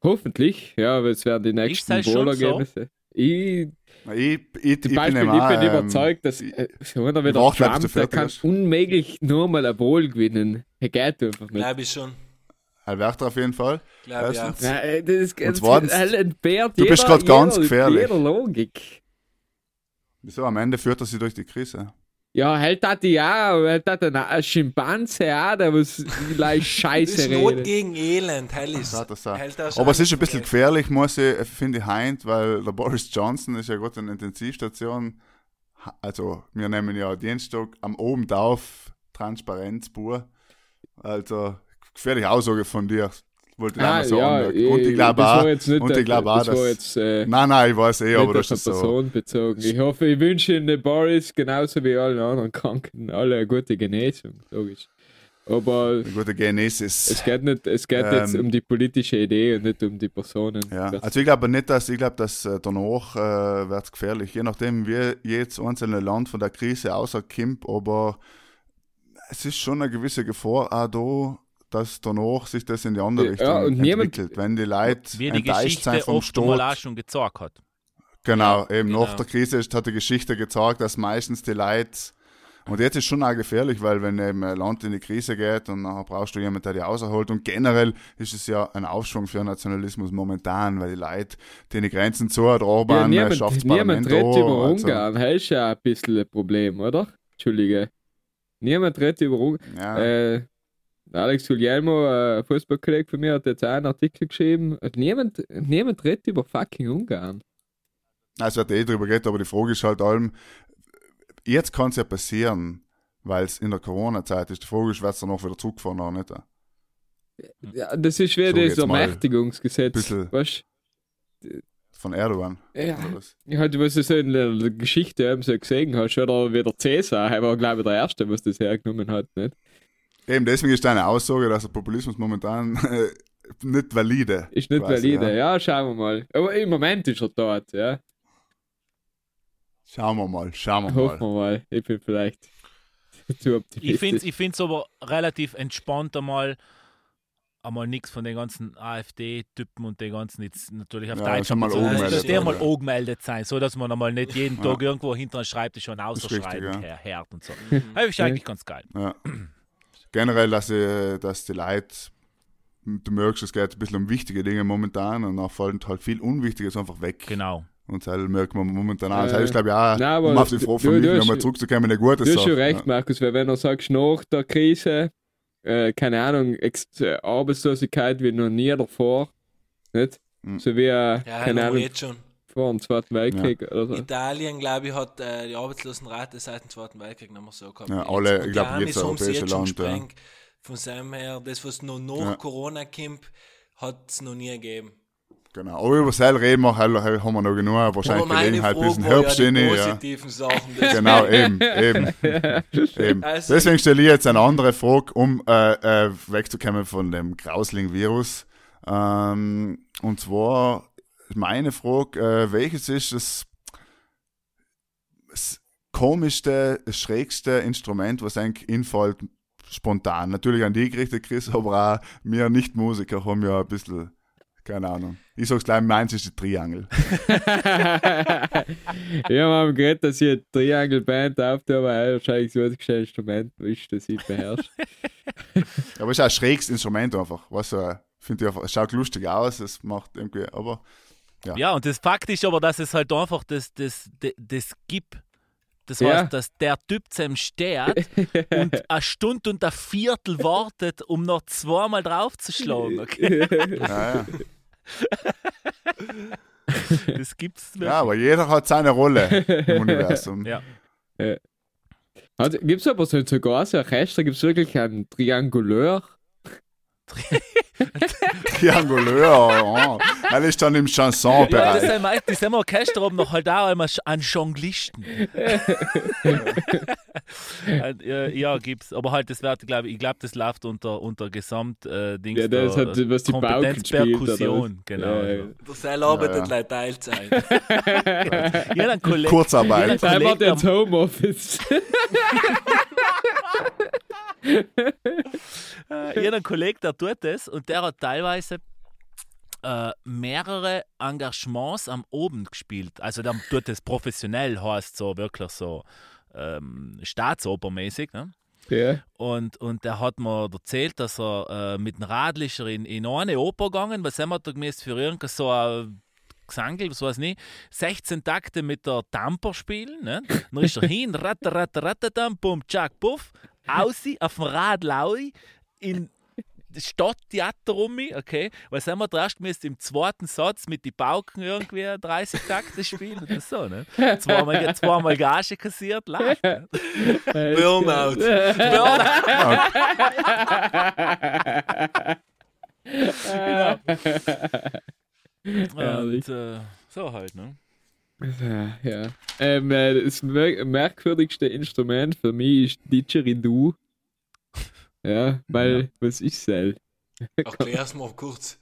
Hoffentlich, ja, aber es werden die nächsten schon so? Ich, Ich, ich, zum ich Beispiel, bin, ich immer, bin ähm, überzeugt, dass ich- äh, einer wie ich der Trump, du der kann unmöglich nur mal ein Wohl gewinnen. Er geht einfach nicht. Glaube ich schon. Alberta auf jeden Fall. Glaube ich. Ja, äh, das ist ganz zweitens, er entbehrt du bist grad ganz jeder- gefährlich. Jeder Logik. Wieso? Am Ende führt er sie durch die Krise. Ja, hält das ja, hält das ein, Schimpanse auch, der was gleich *laughs* Scheiße Das ist Not redet. gegen Elend, hell ist. Das, das. Hält das Aber es ist ein bisschen gefährlich, muss ich, finde ich, heint, weil der Boris Johnson ist ja gerade in der Intensivstation. Also, wir nehmen ja Dienstag am oben drauf Transparenzpur. Also, gefährliche Aussage von dir. Wollte ich Ah, einmal sagen. ja, und ich glaube war auch, jetzt nicht und ich glaube auch, das war dass. jetzt, äh, Nein, nein, ich weiß eh, aber das ist so. Person bezogen. Ich hoffe, ich wünsche Ihnen Boris genauso wie allen anderen Kranken alle eine gute Genesung, logisch. Aber Eine gute Genesis. es geht nicht, es geht jetzt Ähm, um die politische Idee und nicht um die Personen. Ja, also ich glaube nicht, dass ich glaube, dass äh, danach äh, wird es gefährlich, je nachdem, wie jedes einzelne Land von der Krise außerkommt, aber es ist schon eine gewisse Gefahr auch da, dass danach sich das in die andere Ja, Richtung niemand- entwickelt. Wenn die Leute Wie die enttäuscht Geschichte sind vom oft schon gezeigt hat. Genau, eben genau. nach der Krise ist, hat die Geschichte gezeigt, dass meistens die Leute und jetzt ist schon auch gefährlich, weil wenn eben ein Land in die Krise geht und nachher brauchst du jemanden, der die rausholt. Und generell ist es ja ein Aufschwung für Nationalismus momentan, weil die Leute, die die Grenzen zu, ja, Orban ja, niemand, schafft das niemand redet über also, Ungarn. Das ist ja ein bisschen ein Problem, oder? Entschuldige. Niemand redet über Ungarn. Ja, Äh, Alex Guglielmo, äh, ein Fußballkollege von mir, hat jetzt auch einen Artikel geschrieben. Niemand, niemand redet über fucking Ungarn. es wird eh drüber geredet, aber die Frage ist halt allem, jetzt kann es ja passieren, weil es in der Corona-Zeit ist. Die Frage ist, wird es dann auch wieder zurückgefahren oder nicht? Ja, das ist wie So, das Ermächtigungsgesetz. Weißt Von Erdogan. Ja, ich hatte, was du so in der Geschichte eben so gesehen hast, oder wie der Cäsar, er war, glaube ich, der Erste, was das hergenommen hat, nicht? Eben deswegen ist deine Aussage, dass der Populismus momentan äh, nicht valide. Ist nicht quasi, valide. Ja. Ja. schauen wir mal. Aber im Moment ist er dort, ja. Schauen wir mal, schauen wir Hoffen mal. wir mal. Ich bin vielleicht *laughs* zu Ich finde es optimistisch. ich find's aber relativ entspannt einmal, einmal nichts von den ganzen AfD-Typen und den ganzen jetzt natürlich auf Ja, Deutsch. schon mal bezogen, angemeldet dass der mal ja. angemeldet sein, so dass man einmal nicht jeden Ja. Tag irgendwo hinter einem Schreibtisch schon ist ausschreiben her, hört und so. *laughs* Das ist eigentlich ganz geil. Ja. *clears throat* Generell, dass, ich, dass die Leute, du merkst, es geht ein bisschen um wichtige Dinge momentan und dann fällt halt viel Unwichtiges einfach weg. Genau. Und das merkt man momentan auch. Das Äh, heißt, glaube ich, auch, nein, um auf die Frage von mir nochmal zurückzukommen, eine gute Du hast Sache. schon recht, Markus, weil wenn du sagst, nach der Krise, äh, keine Ahnung, Ex äh, Arbeitslosigkeit wie noch nie davor, nicht? Mhm. So wie, äh, Ja, keine Ahnung, jetzt schon. Vor dem Zweiten Weltkrieg oder so. Italien, glaube ich, hat äh, die Arbeitslosenrate seit dem Zweiten Weltkrieg nicht mehr so gehabt. Ja, alle, ich glaub, Und die jedes Amis haben sie europäische jetzt schon Land, ja. Von seinem her, das, was noch nach Ja. Corona kommt, hat es noch nie gegeben. Genau. Aber über das reden wir, haben wir noch genug, wahrscheinlich Aber meine Gelegenheit bis war Herbst ja die rein, ja. positiven Sachen. *laughs* Genau, eben, eben. *laughs* eben. Also- Deswegen stelle ich jetzt eine andere Frage, um äh, äh, wegzukommen von dem Grausling-Virus. Ähm, und zwar meine Frage, äh, welches ist das, das komischste, das schrägste Instrument, was eigentlich infällt spontan? Natürlich an die gerichtet, Chris, aber auch wir Nicht-Musiker haben ja ein bisschen, keine Ahnung. Ich sag's gleich, meins ist die Triangel. ja, *laughs* wir haben geredet, dass ich eine Triangle-Band auftue, aber er wahrscheinlich so das gestellte Instrument ist, das ich beherrsche. *laughs* Aber es ist auch ein schräges Instrument einfach. Weißt du, finde ich einfach, es schaut lustig aus, es macht irgendwie, aber Ja. Ja. und das Fakt ist aber, dass es halt einfach das, das, das, das gibt. Das Ja. heißt, dass der Typ zusammen steht *laughs* und eine Stunde und ein Viertel wartet, um noch zweimal draufzuschlagen. Okay? *laughs* ja, ja. *laughs* Das gibt's wirklich. ja, aber jeder hat seine Rolle im Universum. Ja. Gibt es aber so sogar so Orchester, gibt es wirklich einen Trianguleur? Trianguleur, oh. er ist dann im Ja, das Chanson-Bereich. sind, meist- die sind Orchester haben noch halt auch einmal einen Jonglisten. *laughs* Ja, ja, gibt's. Aber halt, das wird, glaube ich, ich glaube, das läuft unter, unter Gesamt äh, Ja, das hat, was die Pauken Kompetenz spielt. oder Perkussion, was? genau. Ja, ja. Ja, Der Seil arbeitet Ja, ja. Teilzeit. *laughs* Jeder Kollege, Kurzarbeit. jeder Er macht Kollege, jetzt Homeoffice. *laughs* äh, jeder Kollege, der tut das und der hat teilweise äh, mehrere Engagements am Abend gespielt. Also der tut das professionell, heißt so wirklich so ähm, staatsopermäßig. Ne? ja. Und, und der hat mir erzählt, dass er äh, mit dem Radlischer in, in eine Oper gegangen weil er hat da gemäß für irgendein so ein Gesangel, was weiß nicht, 16 Takte mit der Tamper spielen. Ne? Dann ist er hin, ratter, ratter, ratter, dann, bum, tschak, puff, aussehen, auf dem Rad laui, in Stadttheater um mich, okay? Weil sind wir erst müssen im zweiten Satz mit den Pauken irgendwie 30 Takte spielen oder so, ne? Zweimal, zweimal Gage kassiert, läuft. Ne? Burnout. genau. Herrlich. Und äh, so halt, ne? Ja, ja. Ähm, äh, das mer merkwürdigste Instrument für mich ist Didgeridoo. Ja, weil, was ist das? *laughs* Erklär's mal kurz.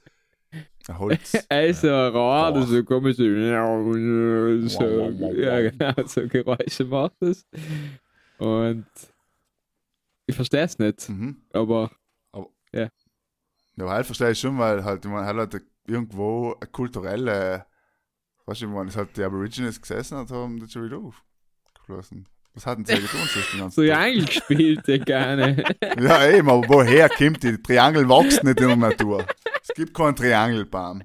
Holz. *laughs* Also ein Rad, Boah. so komisch, so, ja genau, so Geräusche macht das. Und ich verstehe es nicht, Mhm. aber Ja, aber halt verstehe ich schon, weil halt, ich meine, halt irgendwo eine kulturelle, weißt du, ich meine, es hat die Aborigines gesessen und haben das schon wieder aufgeflossen. Was hatten sie getan sonst den ganzen so Tag? eingespielt, ja gerne. *laughs* Ja, eben, aber woher kommt die? Triangel wächst nicht in der Natur. Es gibt keinen Triangelbaum.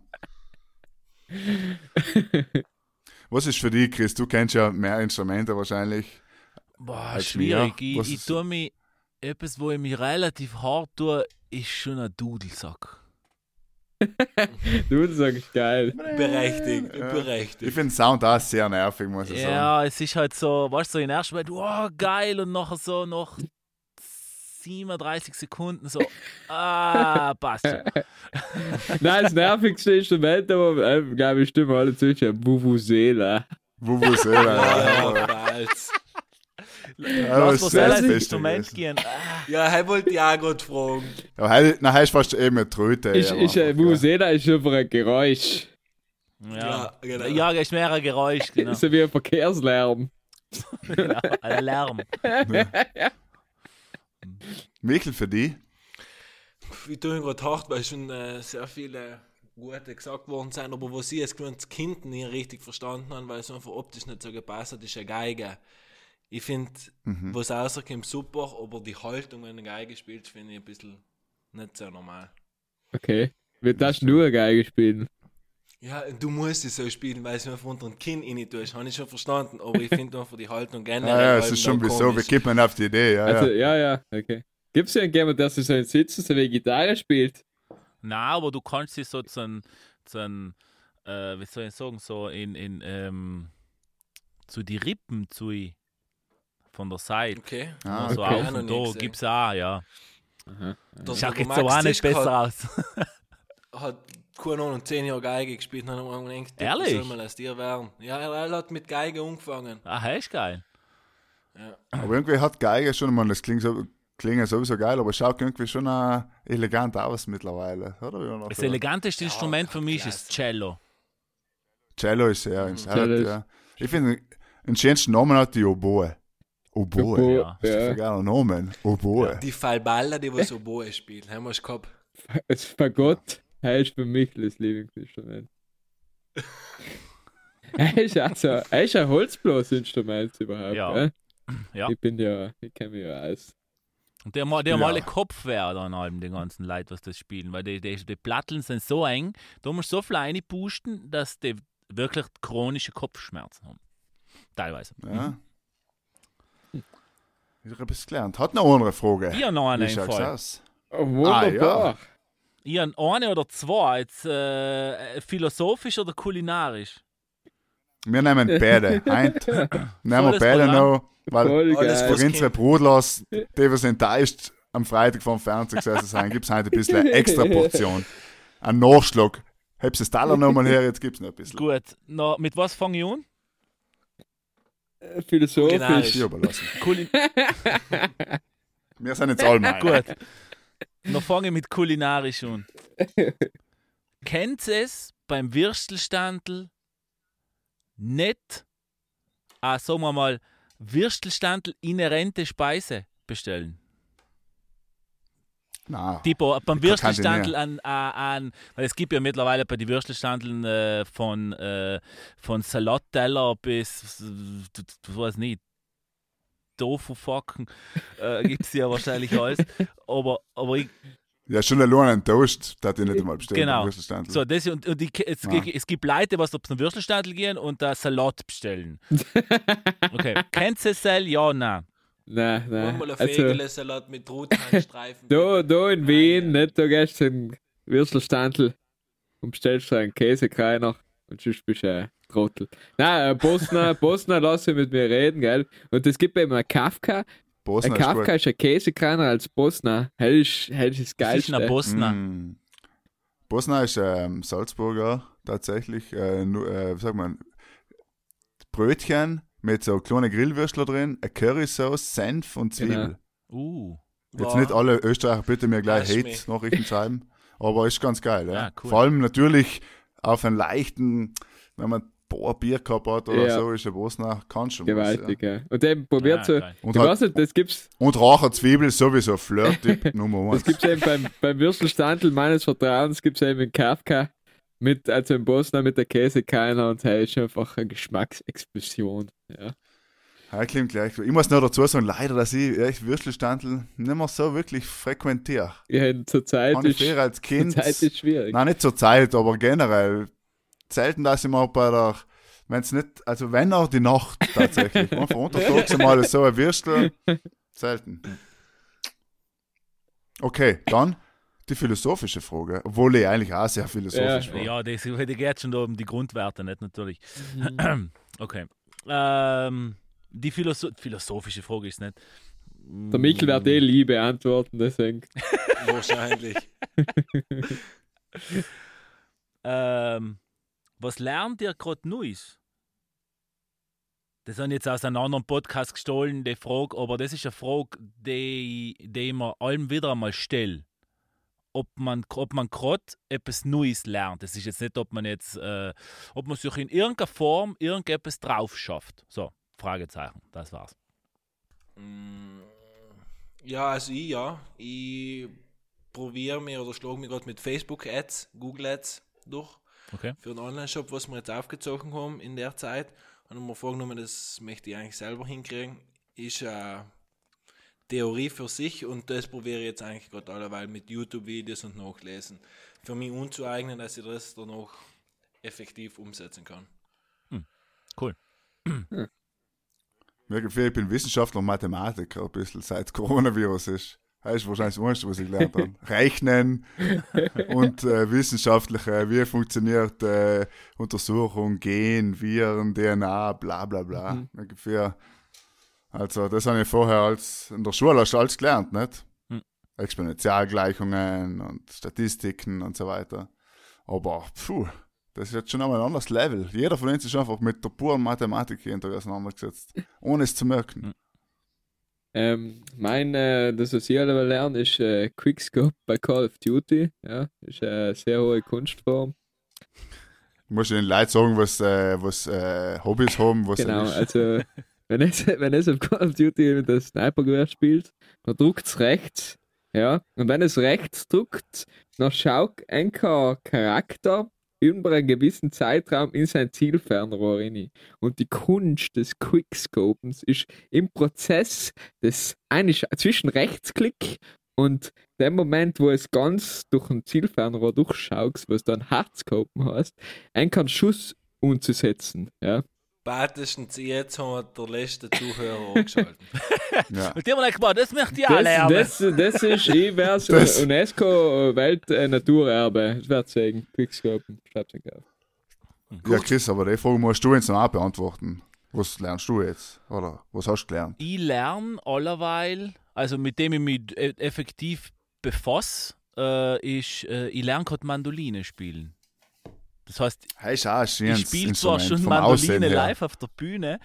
Was ist für dich, Chris? Du kennst ja mehr Instrumente wahrscheinlich. Boah, Als schwierig. mir. Ich, ich tue mich, etwas, wo ich mich relativ hart tue, ist schon ein Dudelsack. Du sagst geil. Berechtigt, Ja. berechtigt. Ich finde Sound auch sehr nervig, muss ich sagen. Ja, es ist halt so, weißt du, so in der ersten Moment, wow, geil, und nachher so nach 37 Sekunden so, *laughs* ah, passt schon. *laughs* Nein, das nervigste Instrument, aber äh, glaube ich, stimmen alle zwischen Vuvuzela. Vuvuzela. Ja, Ja, ist das ins Beste Instrument gewesen. gehen. Ja, er wollte ich auch gerade fragen. Heute, na, heute ist fast eben eine Tröte. Ist, aber ist, äh, ja. Vuvuzela ist einfach ein Geräusch. Ja, Ja, genau. ja ist mehr ein Geräusch, *laughs* genau. So wie ein Verkehrslärm. genau. Ein Lärm. Michel, für dich? Ich tue ihn gerade hart, weil schon äh, sehr viele gute gesagt worden sind, aber was ich jetzt als Kind nie richtig verstanden habe, weil es einfach optisch nicht so gepasst hat, ist eine Geige. Ich finde, Mhm. was rauskommt, super, aber die Haltung, wenn eine Geige spielt, finde ich ein bisschen nicht so normal. Okay. Wird das nur eine Geige spielen? Ja, du musst es so spielen, weil es einfach unter den Kinn rein tust, habe ich schon verstanden, aber ich finde einfach die Haltung generell. Ja, *laughs* ja, es ist schon dann wieso, wie komisch. kommt man auf die Idee? Ja, Also, ja. ja, ja, okay. Gibt es ja einen Gamer, der sich so in Sitzen so wie Gitarre spielt? Nein, aber du kannst sie so zu einem, zu einem äh, wie soll ich sagen, so in, in ähm, zu die Rippen zu von der Seite. Okay. Ah, so okay. auf und da gibt es auch, ja. Der- Schaut der jetzt so auch nicht besser aus. *laughs* hat keine Ahnung, 10 Jahre Geige gespielt und dann haben wir gedacht, Ehrlich? soll mal aus dir werden. Ja, er hat mit Geige angefangen. Ah, ist geil. Ja. Aber irgendwie hat Geige schon, man, das klingt, so, klingt ja sowieso geil, aber schaut irgendwie schon äh, elegant aus mittlerweile. Oder? Das eleganteste Instrument für mich ist das. Cello. Cello ist sehr ins Cello ist- ja. Ich finde, den schönsten Namen hat die Oboe. Oboe. Oboe, ja. Das ist ja. ein geiler Name. Oboe. Die Fallballer, die was Oboe spielen, haben wir schon gehabt. Das Fagott heißt für mich das Lieblingsinstrument. *laughs* er ist also, er ist ein Holzblasinstrument überhaupt. Ja. Ja. Ja. Ich bin ja, ich kenne mich ja aus. Und die haben, die haben Ja. alle Kopfweh dann allem, die ganzen Leute, was das spielen. Weil die, die, die Platteln sind so eng, da musst du so viel reinpusten, dass die wirklich chronische Kopfschmerzen haben. Teilweise. Ja. Ich habe es gelernt. Hat noch eine andere Frage. Ich habe noch Fall. aus? Oh, wunderbar. Ich habe eine oder zwei. Jetzt äh, philosophisch oder kulinarisch? Wir nehmen beide. *laughs* Heint nehmen wir beide noch, weil Alles, was- für unsere Brudlers, die was enttäuscht am Freitag vom Fernsehen gesessen sind, gibt es heute ein bisschen eine extra *laughs* Portion. Ein Nachschlag. Hab's das Taler nochmal her, jetzt gibt es noch ein bisschen. Gut. Na, mit was fange ich an? Philosophisch. Kulinarisch. Hier überlassen. Kulin Wir *laughs* sind jetzt alle mal. Gut. Dann fange ich mit kulinarisch an. Kennt es beim Würstelstandel nicht, ah, sagen wir mal, Würstelstandel inhärente Speise bestellen? Nein. Tipo, beim Ich Würstelstandel an, an, weil es gibt ja mittlerweile bei den Würstelstandeln äh, von, äh, von Salatteller bis, ich weiß nicht, Tofu-Fucken, äh, gibt es ja wahrscheinlich *laughs* alles. Aber, aber ich, Ja, schon allein ein Toast, da ich nicht einmal bestellen. Genau. So, das, und, und die, es, Ja. es gibt Leute, was auf den Würstelstadel gehen und da Salat bestellen. *laughs* Okay. Kennst du Sel? Ja, nein. Nein, nein. Einmal ein Also, Fegele-Salat mit Rothahnstreifen. da, *laughs* da in Wien, nicht, da gehst du in den Würstelstandl und bestellst dir einen Käsekreiner und sonst bist du ein Trottel. Nein, äh, Bosna, *laughs* Bosna lass ich mit mir reden, gell? Und es gibt eben ein Kafka. Bosna Ein ist Kafka ist ein Käsekreiner als Bosna. Hell ist, hell ist das Das ist ein Bosna. gut. Mm. Bosna ist ähm, Salzburger, tatsächlich. Äh, nur, äh, wie sagt man, Brötchen mit so kleinen Grillwürstler drin, eine Currysauce, Senf und Zwiebel. Genau. Uh. Jetzt Wow. nicht alle Österreicher bitte mir gleich. Hate-Nachrichten *laughs* schreiben, aber ist ganz geil. Ja. Ja, cool. Vor allem natürlich auf einen leichten, wenn man ein paar Bier gehabt hat oder Ja. so, ist der Bosna, kann schon was, Gewaltig, ja. Und eben probiert Ja, so. Und Ich halt- weiß nicht, das gibt's, ja. Und Raucher Zwiebel sowieso Flirt-Tipp *laughs* Nummer das eins. gibt's eben beim, beim Würstelstandl meines Vertrauens, gibt's eben in Kafka mit, also in Bosna mit der Käsekreiner und hey, ist einfach eine Geschmacksexplosion. Ja. Klingt gleich. Ich muss noch dazu sagen, leider, dass ich echt Würstelstandl nicht mehr so wirklich frequentiere. Ja, zur Zeit ist, zur. Zeit ist schwierig. Nein, nicht zur Zeit, aber generell. Selten, dass ich mal bei der, wenn es nicht, also wenn auch die Nacht tatsächlich. *laughs* Einfach untertags mal so ein Würstel. Selten. Okay, dann die philosophische Frage. Obwohl ich eigentlich auch sehr philosophisch war. Ja, das das geht schon da um die Grundwerte, nicht natürlich. Mhm. *clears throat* Okay. Ähm, die Philosoph philosophische Frage ist nicht. Der Michel wird eh Liebe beantworten, deswegen. *laughs* Wahrscheinlich. *laughs* Ähm, was lernt ihr gerade Neues? Das habe ich jetzt aus einem anderen Podcast gestohlen, die Frage, aber das ist eine Frage, die, die ich mir allem wieder einmal stelle. Ob man, ob man gerade etwas Neues lernt. Das ist jetzt nicht, ob man jetzt, äh, ob man sich in irgendeiner Form irgendetwas drauf schafft. So, Fragezeichen, das war's. Mm, Ja, also ich ja. Ich probiere mir oder schlage mir gerade mit Facebook-Ads, Google-Ads durch. Okay. Für einen Online-Shop, was wir jetzt aufgezogen haben in der Zeit. Und mir vorgenommen, das möchte ich eigentlich selber hinkriegen. Ist eine Theorie für sich und das probiere ich jetzt eigentlich gerade alleweil mit YouTube-Videos und Nachlesen. Für mich unzueignen, dass ich das dann noch effektiv umsetzen kann. Cool. *clears throat* Mir gefällt, ich bin Wissenschaftler und Mathematiker ein bisschen, seit Coronavirus ist. Das ist wahrscheinlich das Erste, was ich gelernt habe. *laughs* Rechnen *laughs* und äh, wissenschaftliche, wie funktioniert äh, Untersuchung, Gen, Viren, DNA, bla bla bla. Mhm. Gefällt, also das habe ich vorher als in der Schule du alles gelernt, nicht? Mhm. Exponentialgleichungen und Statistiken und so weiter. Aber puh, das ist jetzt schon einmal ein anderes Level. Jeder von uns ist einfach mit der puren Mathematik Tag auseinandergesetzt, ohne es zu merken. Ähm, mein, äh, das, was ich alle lernen, ist äh, Quickscope bei Call of Duty. Ja, ist eine sehr hohe Kunstform. Du musst den Leuten sagen, was, äh, was äh, Hobbys haben, was Genau, also *laughs* wenn es, *laughs* wenn es auf Call of Duty mit der Snipergewehr spielt, dann drückt es rechts. Ja, und wenn es rechts drückt, dann schaut ein Charakter über einen gewissen Zeitraum in sein Zielfernrohr rein. Und die Kunst des Quickscopens ist im Prozess des eigentlich zwischen Rechtsklick und dem Moment, wo es ganz durch ein Zielfernrohr durchschaust, was dann Hardscopen heißt, einen Schuss umzusetzen. Ja. Spätestens jetzt haben wir der letzte Zuhörer *laughs* angeschaltet. Ja. *laughs* Und die haben gedacht, boah, das möchte ich auch Das, lernen. das, das ist, ich wär's *laughs* Das- UNESCO Welt äh, Naturerbe. Das wär's sagen. Quickscopen. Schreib's nicht auf. ja, Chris, aber die Frage musst du jetzt noch auch beantworten. Was lernst du jetzt? Oder was hast du gelernt? ich lerne allerweil, also mit dem ich mich e- effektiv befasse, äh, ist, äh, ich lerne gerade Mandoline spielen. Das heißt, Das ich spiele zwar schon Mandoline live auf der Bühne,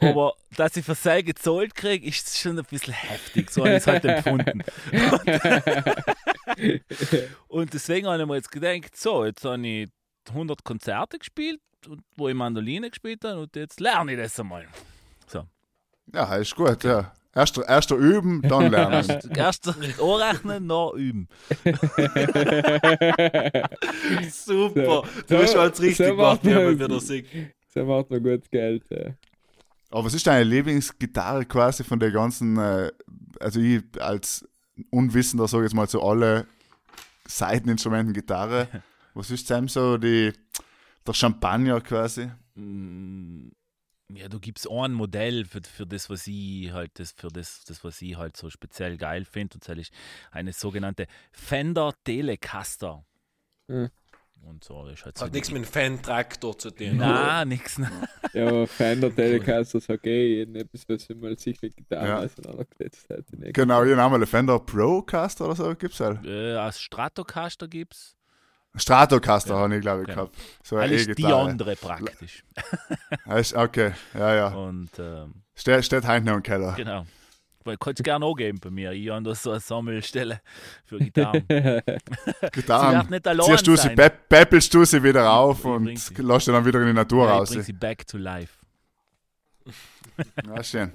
aber *laughs* dass ich für sei gezahlt kriege, ist schon ein bisschen heftig. So habe ich es halt empfunden. *laughs* Und deswegen habe ich mir jetzt gedacht, so, jetzt habe ich 100 Konzerte gespielt, und- wo ich Mandoline gespielt habe und jetzt lerne ich das einmal. Ja, das ist gut, ja. Erst, erst üben, dann *laughs* lernen. Erst anrechnen, dann üben. *laughs* Super. So, Du hast so- alles richtig so gemacht, macht wie man wieder sieht. So macht man gut Geld. Ja. Aber was ist deine Lieblingsgitarre quasi von der ganzen, äh, also ich als Unwissender, sage jetzt mal, zu alle Seiteninstrumenten, Gitarre. *laughs* Was ist denn so die, der Champagner quasi? Mm, Ja, du gibst ein Modell für, für das, was ich halt, das, für das, das, was ich halt so speziell geil finde. Und das ist eine sogenannte Fender Telecaster. Hm. Und so ist halt so. Hat nichts mit dem Fan-Traktor zu tun. Na, nix. *laughs* Ja, aber Fender Telecaster sagt eh etwas, was ich mal sich mit Gitarre Ja. auseinandergesetzt. Ne? Genau, hier haben wir Fender Procaster oder so, gibt's halt. Äh, als Stratocaster gibt's. Stratocaster Ja, habe ich, glaube ich, gehabt. So Alles die E-Gitarre. andere praktisch. *laughs* Okay, ja, ja. Und ähm, Steht, steht heute noch im Keller. genau. Weil kannst du gerne angeben bei mir. Ich habe da so eine Sammelstelle für *laughs* *laughs* Gitarren. Sie Gitarren. wird nicht allein Ziehst du sie, peppelst du sie wieder auf ich und sie. lässt sie dann wieder in die Natur Ja, ich raus. bring sie back to life. Ja, schön.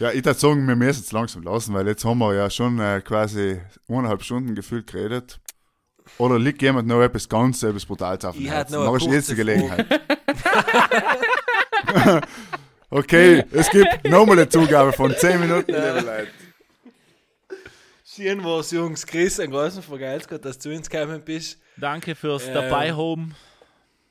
Ja, ich würde sagen, wir müssen es langsam lassen, weil jetzt haben wir ja schon äh, quasi eineinhalb Stunden gefühlt geredet. Oder liegt jemand noch etwas ganz, etwas Brutales auf dem Ich Herzen? noch eine ist jetzt die Gelegenheit. *laughs* okay, es gibt nochmal eine Zugabe von 10 Minuten, liebe Leute. Schön war's, Jungs. Chris, ein großen Vergeiz gehabt, dass du ins gekommen bist. Danke fürs Ähm, Dabei-Home.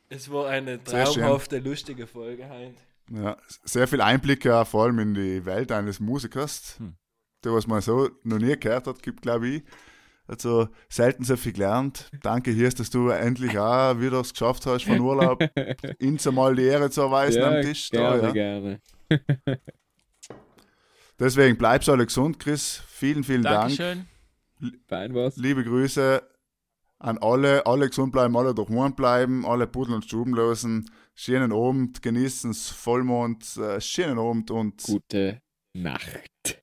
Es war eine traumhafte, lustige Folge heute. Ja, sehr viel Einblicke vor allem in die Welt eines Musikers, Hm. der was man so noch nie gehört hat, gibt glaube ich. Also selten so viel gelernt. Danke hier, dass du endlich auch wieder es geschafft hast von Urlaub, *laughs* uns einmal die Ehre zu erweisen ja, am Tisch. Da, gerne, ja. gerne. *laughs* Deswegen bleibst alle gesund, Chris. Vielen, vielen Dank. Dankeschön. Fein was. Liebe Grüße an alle, alle gesund bleiben, alle daheim bleiben, alle Pudel und Stuben losen. Schönen Abend, genießen's Vollmond, äh, schönen Abend und Gute Nacht.